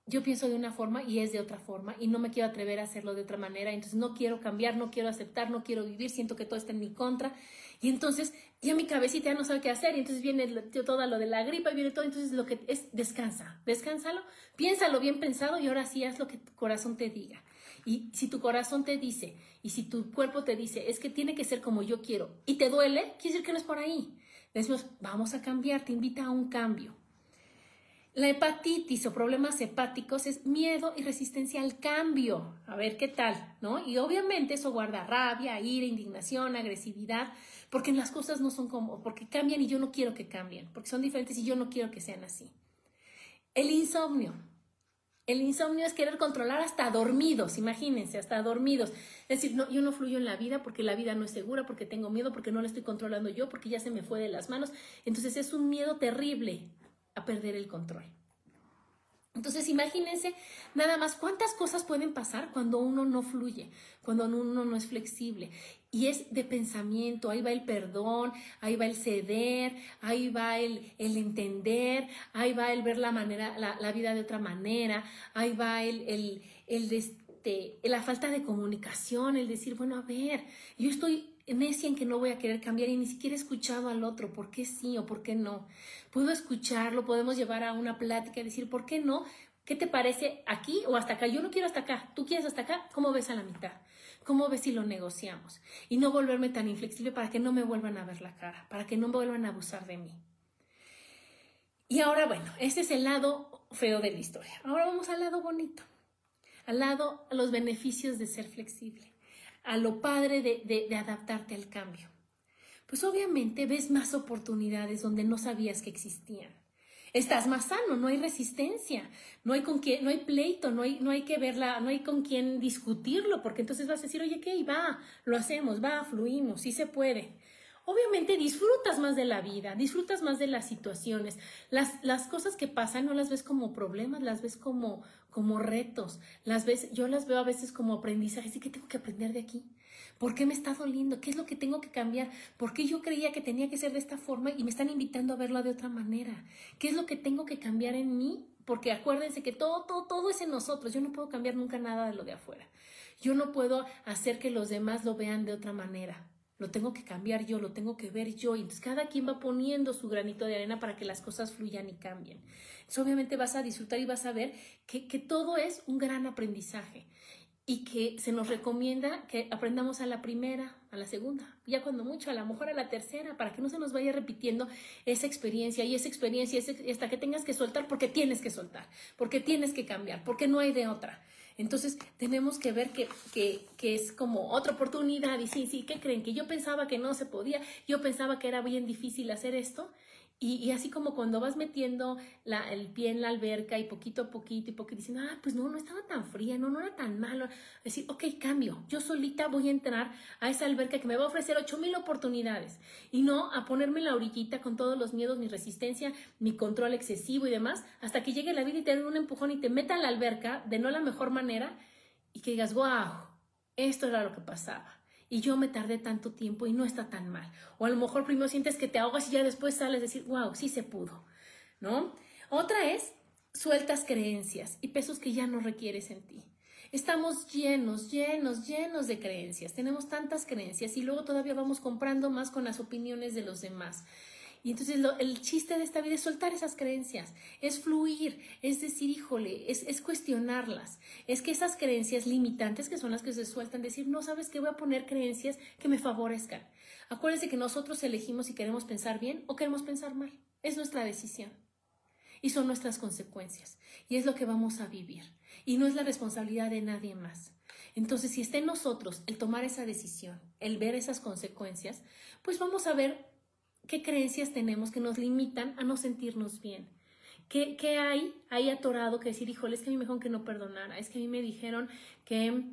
yo pienso de una forma y es de otra forma y no me quiero atrever a hacerlo de otra manera, entonces no quiero cambiar, no quiero aceptar, no quiero vivir, siento que todo está en mi contra y entonces ya mi cabecita ya no sabe qué hacer y entonces viene todo lo de la gripa y viene todo, entonces lo que es descansa, descánsalo, piénsalo bien pensado y ahora sí haz lo que tu corazón te diga. Y si tu corazón te dice y si tu cuerpo te dice es que tiene que ser como yo quiero y te duele, quiere decir que no es por ahí. Decimos, vamos a cambiar, te invita a un cambio. La hepatitis o problemas hepáticos es miedo y resistencia al cambio. A ver qué tal, ¿no? Y obviamente eso guarda rabia, ira, indignación, agresividad, porque las cosas no son como, porque cambian y yo no quiero que cambien, porque son diferentes y yo no quiero que sean así. El insomnio. El insomnio es querer controlar hasta dormidos, imagínense, hasta dormidos. Es decir, no, yo no fluyo en la vida porque la vida no es segura, porque tengo miedo, porque no la estoy controlando yo, porque ya se me fue de las manos. Entonces es un miedo terrible a perder el control. Entonces, imagínense nada más cuántas cosas pueden pasar cuando uno no fluye, cuando uno no es flexible. Y es de pensamiento, ahí va el perdón, ahí va el ceder, ahí va el, el entender, ahí va el ver la, manera, la, vida de otra manera, ahí va el, el, el este, la falta de comunicación, el decir, bueno, a ver, yo estoy necia en que no voy a querer cambiar y ni siquiera he escuchado al otro, ¿por qué sí o por qué no? Puedo escucharlo, podemos llevar a una plática y decir, ¿por qué no? ¿Qué te parece aquí o hasta acá? Yo no quiero hasta acá, tú quieres hasta acá, ¿cómo ves a la mitad? ¿Cómo ves si lo negociamos? Y no volverme tan inflexible para que no me vuelvan a ver la cara, para que no me vuelvan a abusar de mí. Y ahora, bueno, ese es el lado feo de la historia. Ahora vamos al lado bonito, al lado, los beneficios de ser flexible a lo padre de, adaptarte al cambio? Pues obviamente ves más oportunidades donde no sabías que existían. Estás más sano, no hay resistencia, no hay con quién, no hay pleito, no hay, no hay que verla, no hay con quién discutirlo, porque entonces vas a decir, oye, ¿qué? Va, lo hacemos, va, fluimos, sí se puede. Obviamente disfrutas más de la vida, disfrutas más de las situaciones. Las, las cosas que pasan no las ves como problemas, las ves como, como retos. Las ves, yo las veo a veces como aprendizaje. ¿Qué tengo que aprender de aquí? ¿Por qué me está doliendo? ¿Qué es lo que tengo que cambiar? ¿Por qué yo creía que tenía que ser de esta forma y me están invitando a verlo de otra manera? ¿Qué es lo que tengo que cambiar en mí? Porque acuérdense que todo, todo, todo es en nosotros. Yo no puedo cambiar nunca nada de lo de afuera. Yo no puedo hacer que los demás lo vean de otra manera. Lo tengo que cambiar yo, lo tengo que ver yo. Y entonces cada quien va poniendo su granito de arena para que las cosas fluyan y cambien. Entonces obviamente vas a disfrutar y vas a ver que, que todo es un gran aprendizaje y que se nos recomienda que aprendamos a la primera, a la segunda, ya cuando mucho, a lo mejor a la tercera, para que no se nos vaya repitiendo esa experiencia y esa experiencia hasta que tengas que soltar porque tienes que soltar, porque tienes que cambiar, porque no hay de otra. Entonces tenemos que ver que, que, es como otra oportunidad. Y sí, sí, ¿qué creen? Que yo pensaba que no se podía, yo pensaba que era bien difícil hacer esto y, así como cuando vas metiendo la, el pie en la alberca y poquito a poquito y poquito diciendo, ah, pues no, no estaba tan fría, no, no era tan malo. Decir, ok, cambio, yo solita voy a entrar a esa alberca que me va a ofrecer ocho mil oportunidades y no a ponerme en la orillita con todos los miedos, mi resistencia, mi control excesivo y demás, hasta que llegue la vida y te dé un empujón y te meta en la alberca de no la mejor manera y que digas, wow, esto era lo que pasaba y yo me tardé tanto tiempo y no está tan mal. O a lo mejor primero sientes que te ahogas y ya después sales a decir, wow, sí se pudo, ¿no? Otra es sueltas creencias y pesos que ya no requieres en ti. Estamos llenos, llenos, llenos de creencias. Tenemos tantas creencias y luego todavía vamos comprando más con las opiniones de los demás. Y entonces el chiste de esta vida es soltar esas creencias, es fluir, es decir, híjole, es, es, cuestionarlas. Es que esas creencias limitantes, que son las que se sueltan, decir, no sabes que voy a poner creencias que me favorezcan. Acuérdense que nosotros elegimos si queremos pensar bien o queremos pensar mal. Es nuestra decisión. Y son nuestras consecuencias. Y es lo que vamos a vivir. Y no es la responsabilidad de nadie más. Entonces, si está en nosotros el tomar esa decisión, el ver esas consecuencias, pues vamos a ver qué creencias tenemos que nos limitan a no sentirnos bien. ¿Qué, qué hay atorado que decir, híjole, es que a mí me dijeron que no perdonara, es que a mí me dijeron que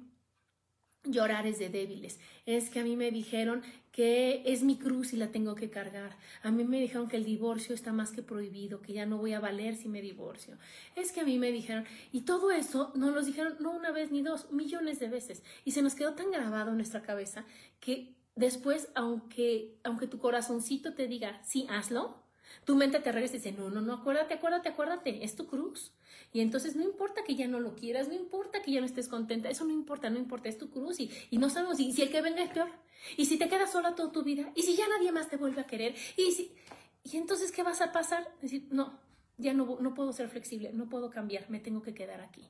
llorar es de débiles, es que a mí me dijeron que es mi cruz y la tengo que cargar, a mí me dijeron que el divorcio está más que prohibido, que ya no voy a valer si me divorcio, es que a mí me dijeron, y todo eso nos lo dijeron no una vez ni dos, millones de veces, y se nos quedó tan grabado en nuestra cabeza que después, aunque, aunque tu corazoncito te diga, sí, hazlo, tu mente te regresa y dice, no, no, no, acuérdate, acuérdate, acuérdate, es tu cruz. Y entonces no importa que ya no lo quieras, no importa que ya no estés contenta, eso no importa, no importa, es tu cruz y, y no sabemos si, si el que venga es peor. Y si te quedas sola toda tu vida, y si ya nadie más te vuelve a querer, y si... Y entonces, ¿qué vas a pasar? Decir, no, ya no, no puedo ser flexible, no puedo cambiar, me tengo que quedar aquí.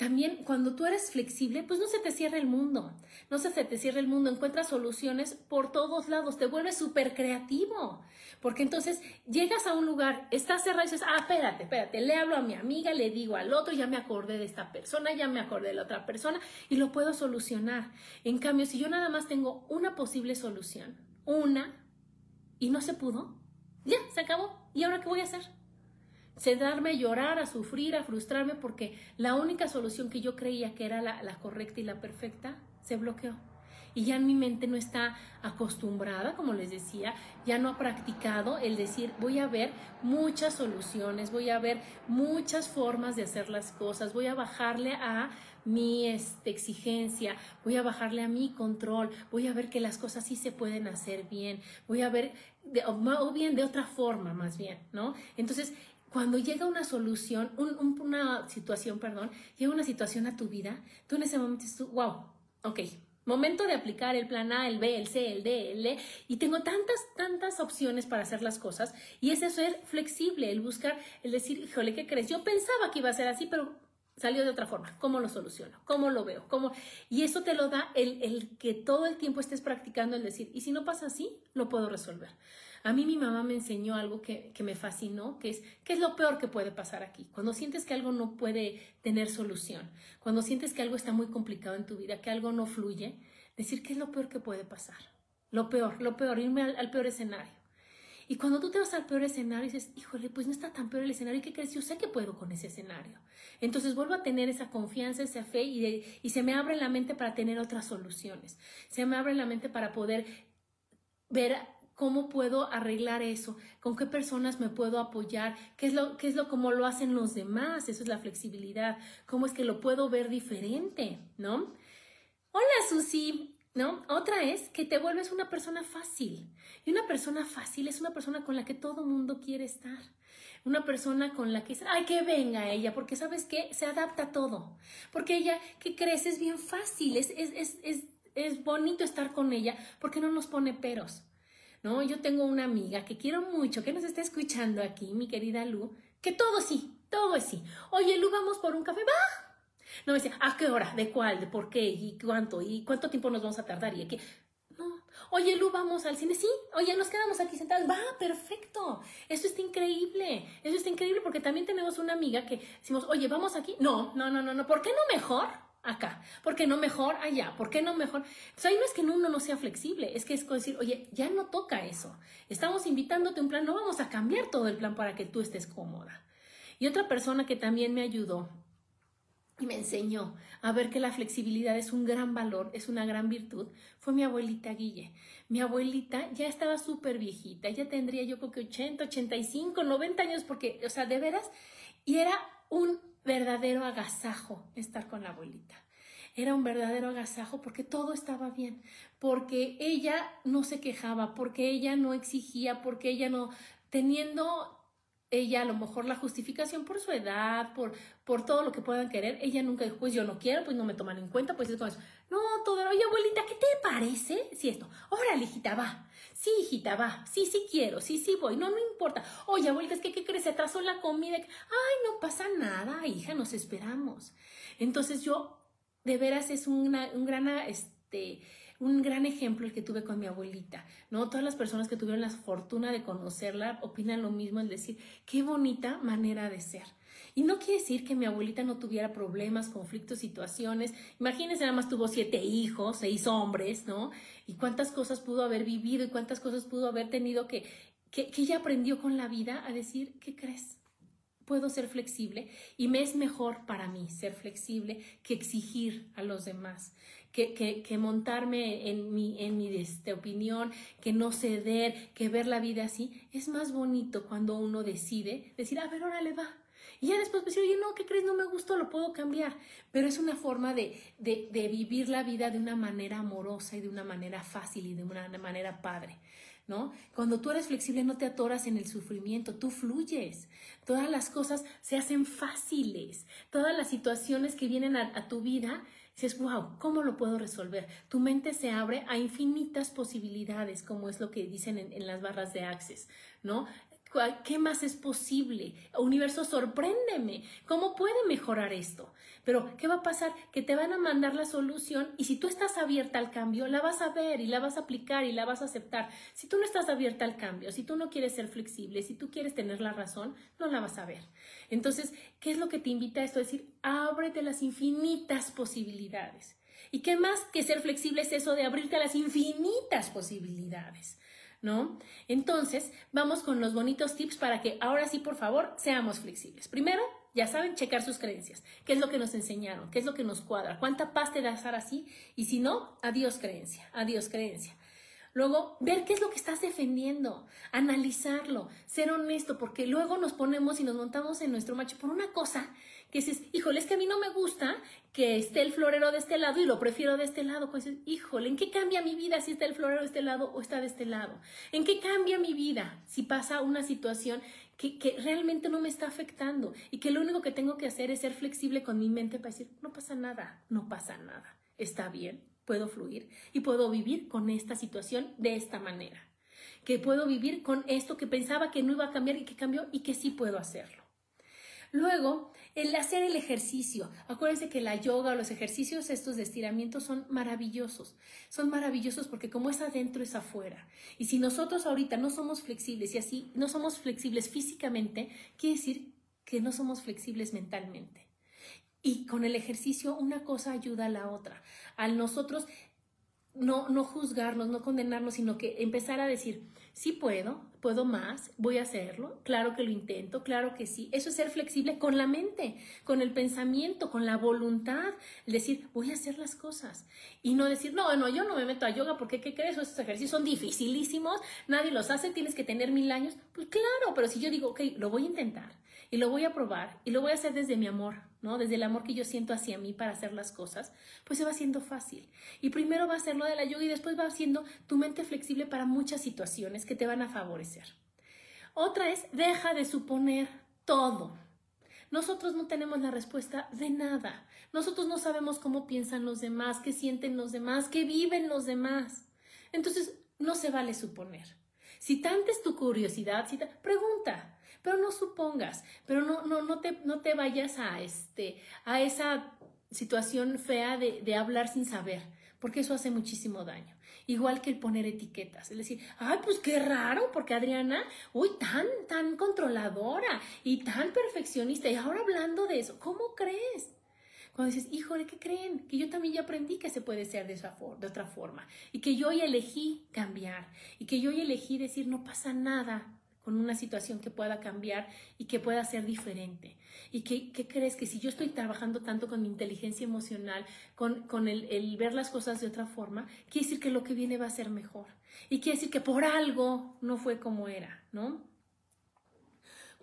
También cuando tú eres flexible, pues no se te cierra el mundo, no se te cierra el mundo, encuentras soluciones por todos lados, te vuelves súper creativo, porque entonces llegas a un lugar, estás cerrado y dices, ah, espérate, espérate, le hablo a mi amiga, le digo al otro, ya me acordé de esta persona, ya me acordé de la otra persona y lo puedo solucionar. En cambio, si yo nada más tengo una posible solución, una, y no se pudo, ya, se acabó, ¿y ahora qué voy a hacer? Sentarme a llorar, a sufrir, a frustrarme, porque la única solución que yo creía que era la, correcta y la perfecta se bloqueó. Y ya mi mente no está acostumbrada, como les decía, ya no ha practicado el decir, voy a ver muchas soluciones, voy a ver muchas formas de hacer las cosas, voy a bajarle a mi este, exigencia, voy a bajarle a mi control, voy a ver que las cosas sí se pueden hacer bien, voy a ver, o bien de otra forma más bien, ¿no? Entonces, cuando llega una solución, una situación, perdón, llega una situación a tu vida, tú en ese momento dices, wow, ok, momento de aplicar el plan A, el B, el C, el D, el E, y tengo tantas, tantas opciones para hacer las cosas, y es ser flexible, el buscar, el decir, híjole, ¿qué crees? Yo pensaba que iba a ser así, pero salió de otra forma. ¿Cómo lo soluciono? ¿Cómo lo veo? ¿Cómo? Y eso te lo da el, el que todo el tiempo estés practicando el decir, y si no pasa así, lo puedo resolver. A mí mi mamá me enseñó algo que, me fascinó, que es, ¿qué es lo peor que puede pasar aquí? Cuando sientes que algo no puede tener solución, cuando sientes que algo está muy complicado en tu vida, que algo no fluye, decir, ¿qué es lo peor que puede pasar? Lo peor, lo peor, irme al, peor escenario. Y cuando tú te vas al peor escenario y dices, híjole, pues no está tan peor el escenario, ¿y qué crees? Yo sé que puedo con ese escenario. Entonces vuelvo a tener esa confianza, esa fe y se me abre la mente para tener otras soluciones. Se me abre la mente para poder ver cómo puedo arreglar eso, con qué personas me puedo apoyar, qué es lo, qué es lo como lo hacen los demás, eso es la flexibilidad, cómo es que lo puedo ver diferente, ¿no? Hola Susi, ¿no? Otra es que te vuelves una persona fácil. Y una persona fácil es una persona con la que todo mundo quiere estar. Una persona con la que ay, que venga ella, porque sabes qué, se adapta a todo. Porque ella, ¿qué crees? Es bien fácil, es, es, es, es, es bonito estar con ella porque no nos pone peros. ¿No? Yo tengo una amiga que quiero mucho, que nos está escuchando aquí, mi querida Lu, que todo sí, todo es sí. Oye, Lu, vamos por un café, va. No me dice, ¿a qué hora? ¿De cuál? ¿De por qué? ¿Y cuánto? ¿Y cuánto tiempo nos vamos a tardar? ¿Y qué? No. Oye, Lu, vamos al cine. Sí. Oye, nos quedamos aquí sentados. Va, perfecto. Eso está increíble. Eso está increíble porque también tenemos una amiga que decimos, oye, vamos aquí. No, no, no, no, no. ¿Por qué no mejor? Acá? ¿Por qué no mejor allá? ¿Por qué no mejor? Sea, ahí no es que uno no sea flexible, es que es decir, oye, ya no toca eso. Estamos invitándote a un plan, no vamos a cambiar todo el plan para que tú estés cómoda. Y otra persona que también me ayudó y me enseñó a ver que la flexibilidad es un gran valor, es una gran virtud, fue mi abuelita Guille. Mi abuelita ya estaba súper viejita, ya tendría yo creo que 80, 85, 90 años, porque, o sea, de veras, y era un verdadero agasajo estar con la abuelita. Era un verdadero agasajo porque todo estaba bien, porque ella no se quejaba, porque ella no exigía, porque ella no, teniendo ella a lo mejor la justificación por su edad, por, por todo lo que puedan querer, ella nunca dijo, pues yo no quiero, pues no me toman en cuenta, pues es como eso. No, todo, oye abuelita, ¿qué te parece? Si esto, órale, hijita, va. Sí, hijita, va. Sí, sí quiero, sí, sí voy. No, no importa. Oye, abuelita, es que, ¿qué crees? Se atrasó la comida. Ay, no pasa nada, hija, nos esperamos. Entonces yo, de veras, es una, un gran, este, un gran ejemplo el que tuve con mi abuelita, ¿no? Todas las personas que tuvieron la fortuna de conocerla opinan lo mismo, es decir, qué bonita manera de ser. Y no quiere decir que mi abuelita no tuviera problemas, conflictos, situaciones. Imagínense, nada más tuvo siete hijos, seis hombres, ¿no? Y cuántas cosas pudo haber vivido y cuántas cosas pudo haber tenido que, que, que ella aprendió con la vida a decir, ¿qué crees? puedo ser flexible y me es mejor para mí ser flexible que exigir a los demás, que, que, montarme en mi, en mi este, opinión, que no ceder, que ver la vida así. Es más bonito cuando uno decide decir, a ver, ahora le va. Y ya después decir, oye, no, ¿qué crees? No me gustó, lo puedo cambiar. Pero es una forma de, de, de vivir la vida de una manera amorosa y de una manera fácil y de una manera padre. ¿no? Cuando tú eres flexible no te atoras en el sufrimiento, tú fluyes. Todas las cosas se hacen fáciles. Todas las situaciones que vienen a, tu vida, dices, wow, ¿cómo lo puedo resolver? Tu mente se abre a infinitas posibilidades, como es lo que dicen en, en las barras de Access, ¿no? ¿Qué más es posible? Universo, sorpréndeme. ¿Cómo puede mejorar esto? Pero, ¿qué va a pasar? Que te van a mandar la solución y si tú estás abierta al cambio, la vas a ver y la vas a aplicar y la vas a aceptar. Si tú no estás abierta al cambio, si tú no quieres ser flexible, si tú quieres tener la razón, no la vas a ver. Entonces, ¿qué es lo que te invita a esto? Es decir, ábrete las infinitas posibilidades. ¿Y qué más que ser flexible es eso de abrirte a las infinitas posibilidades? ¿No? Entonces, vamos con los bonitos tips para que ahora sí, por favor, seamos flexibles. Primero, ya saben, checar sus creencias. ¿Qué es lo que nos enseñaron? ¿Qué es lo que nos cuadra? ¿Cuánta paz te da estar así? Y si no, adiós creencia, adiós creencia. Luego, ver qué es lo que estás defendiendo, analizarlo, ser honesto, porque luego nos ponemos y nos montamos en nuestro macho por una cosa que dices, híjole, es que a mí no me gusta que esté el florero de este lado y lo prefiero de este lado. Pues híjole, ¿en qué cambia mi vida si está el florero de este lado o está de este lado? ¿En qué cambia mi vida si pasa una situación que, que realmente no me está afectando y que lo único que tengo que hacer es ser flexible con mi mente para decir, no pasa nada, no pasa nada, está bien, puedo fluir y puedo vivir con esta situación de esta manera? Que puedo vivir con esto que pensaba que no iba a cambiar y que cambió y que sí puedo hacerlo. Luego, el hacer el ejercicio. Acuérdense que la yoga o los ejercicios estos de estiramiento son maravillosos. Son maravillosos porque como es adentro es afuera. Y si nosotros ahorita no somos flexibles y así no somos flexibles físicamente, quiere decir que no somos flexibles mentalmente. Y con el ejercicio una cosa ayuda a la otra. Al nosotros no, no juzgarnos, no condenarnos, sino que empezar a decir, sí puedo, puedo más, voy a hacerlo, claro que lo intento, claro que sí. Eso es ser flexible con la mente, con el pensamiento, con la voluntad, decir, voy a hacer las cosas. Y no decir, no, no, yo no me meto a yoga porque, ¿qué crees? Esos ejercicios son dificilísimos, nadie los hace, tienes que tener mil años. Pues claro, pero si yo digo, ok, lo voy a intentar y lo voy a probar y lo voy a hacer desde mi amor, ¿no? Desde el amor que yo siento hacia mí para hacer las cosas, pues se va haciendo fácil. Y primero va a ser lo de la yoga y después va haciendo tu mente flexible para muchas situaciones que te van a favorecer. Otra es, deja de suponer todo. Nosotros no tenemos la respuesta de nada. Nosotros no sabemos cómo piensan los demás, qué sienten los demás, qué viven los demás. Entonces, no se vale suponer. Si tanta es tu curiosidad, si pregunta, pero no supongas, pero no, no, no, te, no te vayas a, este, a esa situación fea de, de hablar sin saber, porque eso hace muchísimo daño. Igual que el poner etiquetas, es decir, ay, pues qué raro, porque Adriana, uy, tan, tan controladora y tan perfeccionista, y ahora hablando de eso, ¿cómo crees? Cuando dices, híjole, ¿qué creen? Que yo también ya aprendí que se puede ser de, esa de otra forma y que yo hoy elegí cambiar y que yo hoy elegí decir, no pasa nada, con una situación que pueda cambiar y que pueda ser diferente. ¿Y qué, crees? Que si yo estoy trabajando tanto con mi inteligencia emocional, con, con el, el, ver las cosas de otra forma, quiere decir que lo que viene va a ser mejor. Y quiere decir que por algo no fue como era, ¿no?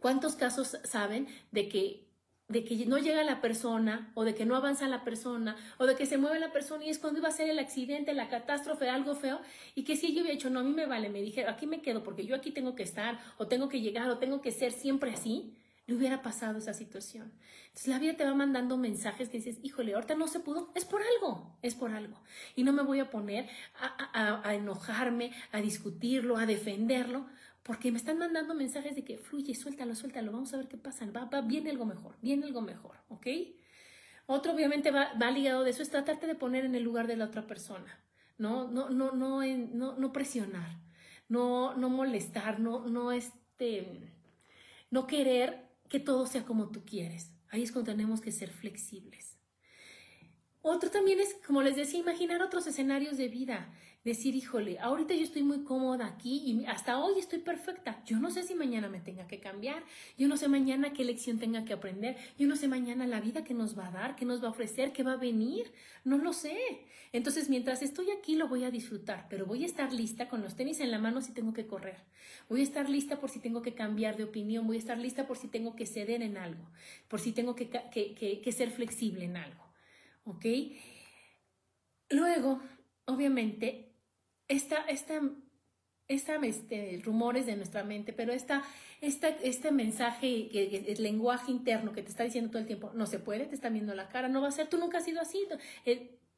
¿Cuántos casos saben de que de que no llega la persona o de que no avanza la persona o de que se mueve la persona y es cuando iba a ser el accidente, la catástrofe, algo feo y que si yo hubiera dicho, no, a mí me vale, me dije, aquí me quedo porque yo aquí tengo que estar o tengo que llegar o tengo que ser siempre así, le hubiera pasado esa situación. Entonces la vida te va mandando mensajes que dices, híjole, ahorita no se pudo, es por algo, es por algo. Y no me voy a poner a enojarme, a discutirlo, a defenderlo, porque me están mandando mensajes de que fluye, suéltalo, suéltalo, vamos a ver qué pasa, va, va, viene algo mejor, viene algo mejor, ¿ok? Otro obviamente va, ligado de eso, es tratarte de poner en el lugar de la otra persona, ¿no? No, no, no, no, no presionar, no, no molestar, no, no, este, no querer que todo sea como tú quieres. Ahí es cuando tenemos que ser flexibles. Otro también es, como les decía, imaginar otros escenarios de vida decir, híjole, ahorita yo estoy muy cómoda aquí y hasta hoy estoy perfecta. Yo no sé si mañana me tenga que cambiar, yo no sé mañana qué lección tenga que aprender, yo no sé mañana la vida que nos va a dar, qué nos va a ofrecer, qué va a venir, no lo sé. Entonces, mientras estoy aquí lo voy a disfrutar, pero voy a estar lista con los tenis en la mano si tengo que correr. Voy a estar lista por si tengo que cambiar de opinión, voy a estar lista por si tengo que ceder en algo, por si tengo que, que, que ser flexible en algo. ¿Ok? Luego, obviamente, esta, esta, esta este, rumores de nuestra mente, pero esta, esta, este mensaje, el lenguaje interno que te está diciendo todo el tiempo, no se puede, te está viendo la cara, no va a ser, tú nunca has sido así.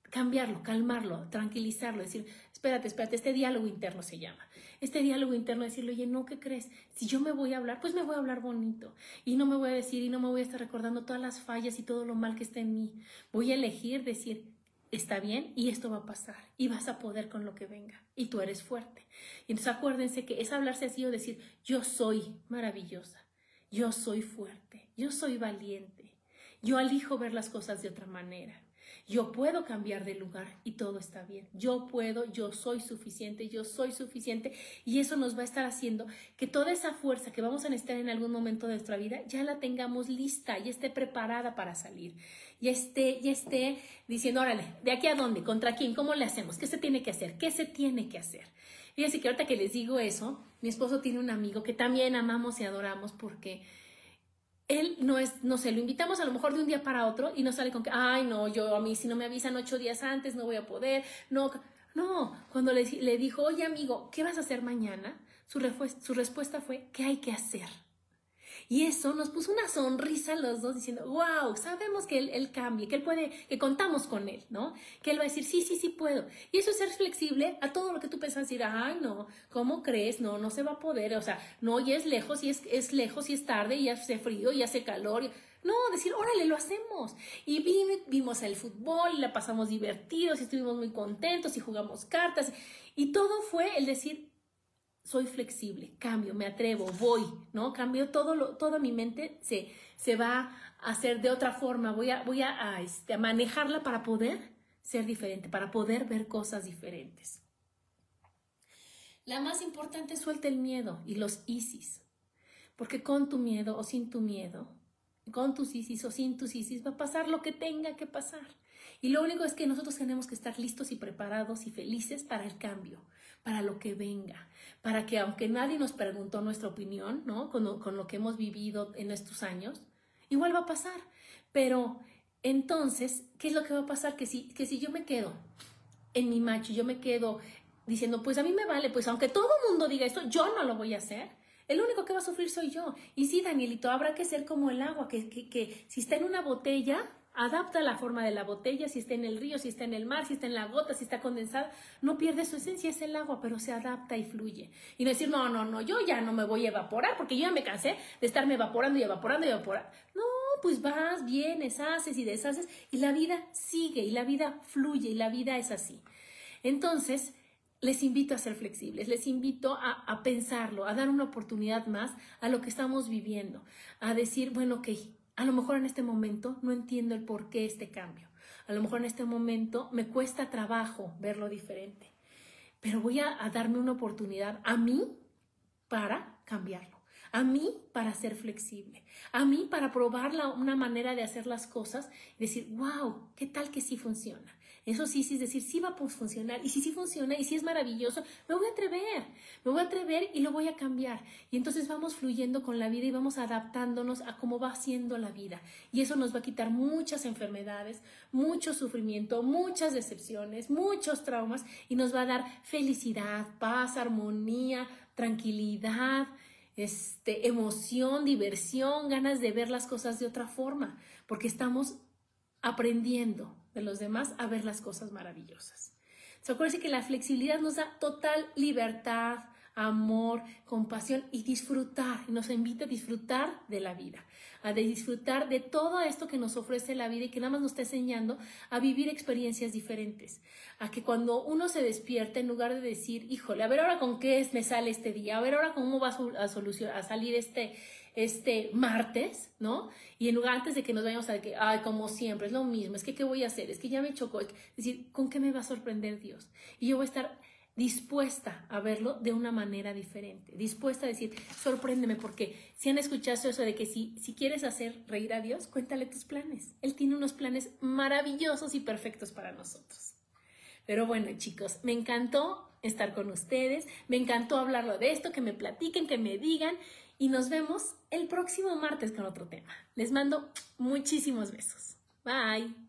Cambiarlo, calmarlo, tranquilizarlo, decir, espérate, espérate, este diálogo interno se llama. Este diálogo interno, decirle, oye, no, ¿qué crees? Si yo me voy a hablar, pues me voy a hablar bonito. Y no me voy a decir y no me voy a estar recordando todas las fallas y todo lo mal que está en mí. Voy a elegir decir, está bien y esto va a pasar y vas a poder con lo que venga y tú eres fuerte. Y entonces acuérdense que es hablarse así o decir, yo soy maravillosa, yo soy fuerte, yo soy valiente, yo elijo ver las cosas de otra manera. Yo puedo cambiar de lugar y todo está bien. Yo puedo, yo soy suficiente, yo soy suficiente y eso nos va a estar haciendo que toda esa fuerza que vamos a necesitar en algún momento de nuestra vida ya la tengamos lista y esté preparada para salir. Y esté, y esté diciendo, órale, ¿de aquí a dónde? ¿Contra quién? ¿Cómo le hacemos? ¿Qué se tiene que hacer? ¿Qué se tiene que hacer? Fíjense que ahorita que les digo eso, mi esposo tiene un amigo que también amamos y adoramos porque él no es, no sé, lo invitamos a lo mejor de un día para otro y no sale con que, ay, no, yo a mí si no me avisan ocho días antes no voy a poder, no, no, cuando le, le dijo, oye amigo, ¿qué vas a hacer mañana? Su, su respuesta fue, ¿qué hay que hacer? Y eso nos puso una sonrisa a los dos diciendo, wow, sabemos que él, él cambia, que él puede, que contamos con él, ¿no? Que él va a decir, sí, sí, sí puedo. Y eso es ser flexible a todo lo que tú pensas decir, ay, no, ¿cómo crees? No, no se va a poder, o sea, no, ya es lejos, y es, es lejos, y es tarde, y hace frío, y hace calor. No, decir, órale, lo hacemos. Y vimos el fútbol, y la pasamos divertidos, y estuvimos muy contentos, y jugamos cartas. Y todo fue el decir, soy flexible, cambio, me atrevo, voy, ¿no? Cambio todo, lo, toda mi mente se, se va a hacer de otra forma, voy a, voy a, este, a, manejarla para poder ser diferente, para poder ver cosas diferentes. La más importante, suelta el miedo y los ISIS. Porque con tu miedo o sin tu miedo, con tus ISIS o sin tus ISIS, va a pasar lo que tenga que pasar. Y lo único es que nosotros tenemos que estar listos y preparados y felices para el cambio, para lo que venga, para que aunque nadie nos preguntó nuestra opinión, ¿no? Con, lo que hemos vivido en estos años, igual va a pasar. Pero entonces, ¿qué es lo que va a pasar? Que si, que si yo me quedo en mi macho, yo me quedo diciendo, pues a mí me vale, pues aunque todo el mundo diga esto, yo no lo voy a hacer. El único que va a sufrir soy yo. Y sí, Danielito, habrá que ser como el agua, que, que, que si está en una botella, adapta la forma de la botella, si está en el río, si está en el mar, si está en la gota, si está condensada, no pierde su esencia, es el agua, pero se adapta y fluye. Y no decir, no, no, no, yo ya no me voy a evaporar porque yo ya me cansé de estarme evaporando y evaporando y evaporando. No, pues vas, vienes, haces y deshaces y la vida sigue y la vida fluye y la vida es así. Entonces, les invito a ser flexibles, les invito a, pensarlo, a dar una oportunidad más a lo que estamos viviendo, a decir, bueno, ok, a lo mejor en este momento no entiendo el por qué este cambio, a lo mejor en este momento me cuesta trabajo verlo diferente, pero voy a, darme una oportunidad a mí para cambiarlo. A mí para ser flexible, a mí para probar una manera de hacer las cosas y decir, wow, ¿qué tal que sí funciona? Eso sí, sí es decir, sí va a funcionar y si sí funciona y si es maravilloso, me voy a atrever, me voy a atrever y lo voy a cambiar. Y entonces vamos fluyendo con la vida y vamos adaptándonos a cómo va siendo la vida. Y eso nos va a quitar muchas enfermedades, mucho sufrimiento, muchas decepciones, muchos traumas y nos va a dar felicidad, paz, armonía, tranquilidad, este, emoción, diversión, ganas de ver las cosas de otra forma, porque estamos aprendiendo los demás a ver las cosas maravillosas. Se acuérdense que la flexibilidad nos da total libertad, amor, compasión y disfrutar. Nos invita a disfrutar de la vida, a disfrutar de todo esto que nos ofrece la vida y que nada más nos está enseñando a vivir experiencias diferentes. A que cuando uno se despierta, en lugar de decir, híjole, a ver ahora con qué me sale este día, a ver ahora cómo va a salir este, este martes, ¿no? Y en lugar antes de que nos vayamos a que, ay, como siempre, es lo mismo, es que qué voy a hacer, es que ya me chocó, es decir, ¿con qué me va a sorprender Dios? Y yo voy a estar dispuesta a verlo de una manera diferente, dispuesta a decir, sorpréndeme, porque si han escuchado eso de que si, si quieres hacer reír a Dios, cuéntale tus planes. Él tiene unos planes maravillosos y perfectos para nosotros. Pero bueno, chicos, me encantó estar con ustedes, me encantó hablarlo de esto, que me platiquen, que me digan y nos vemos el próximo martes con otro tema. Les mando muchísimos besos. Bye.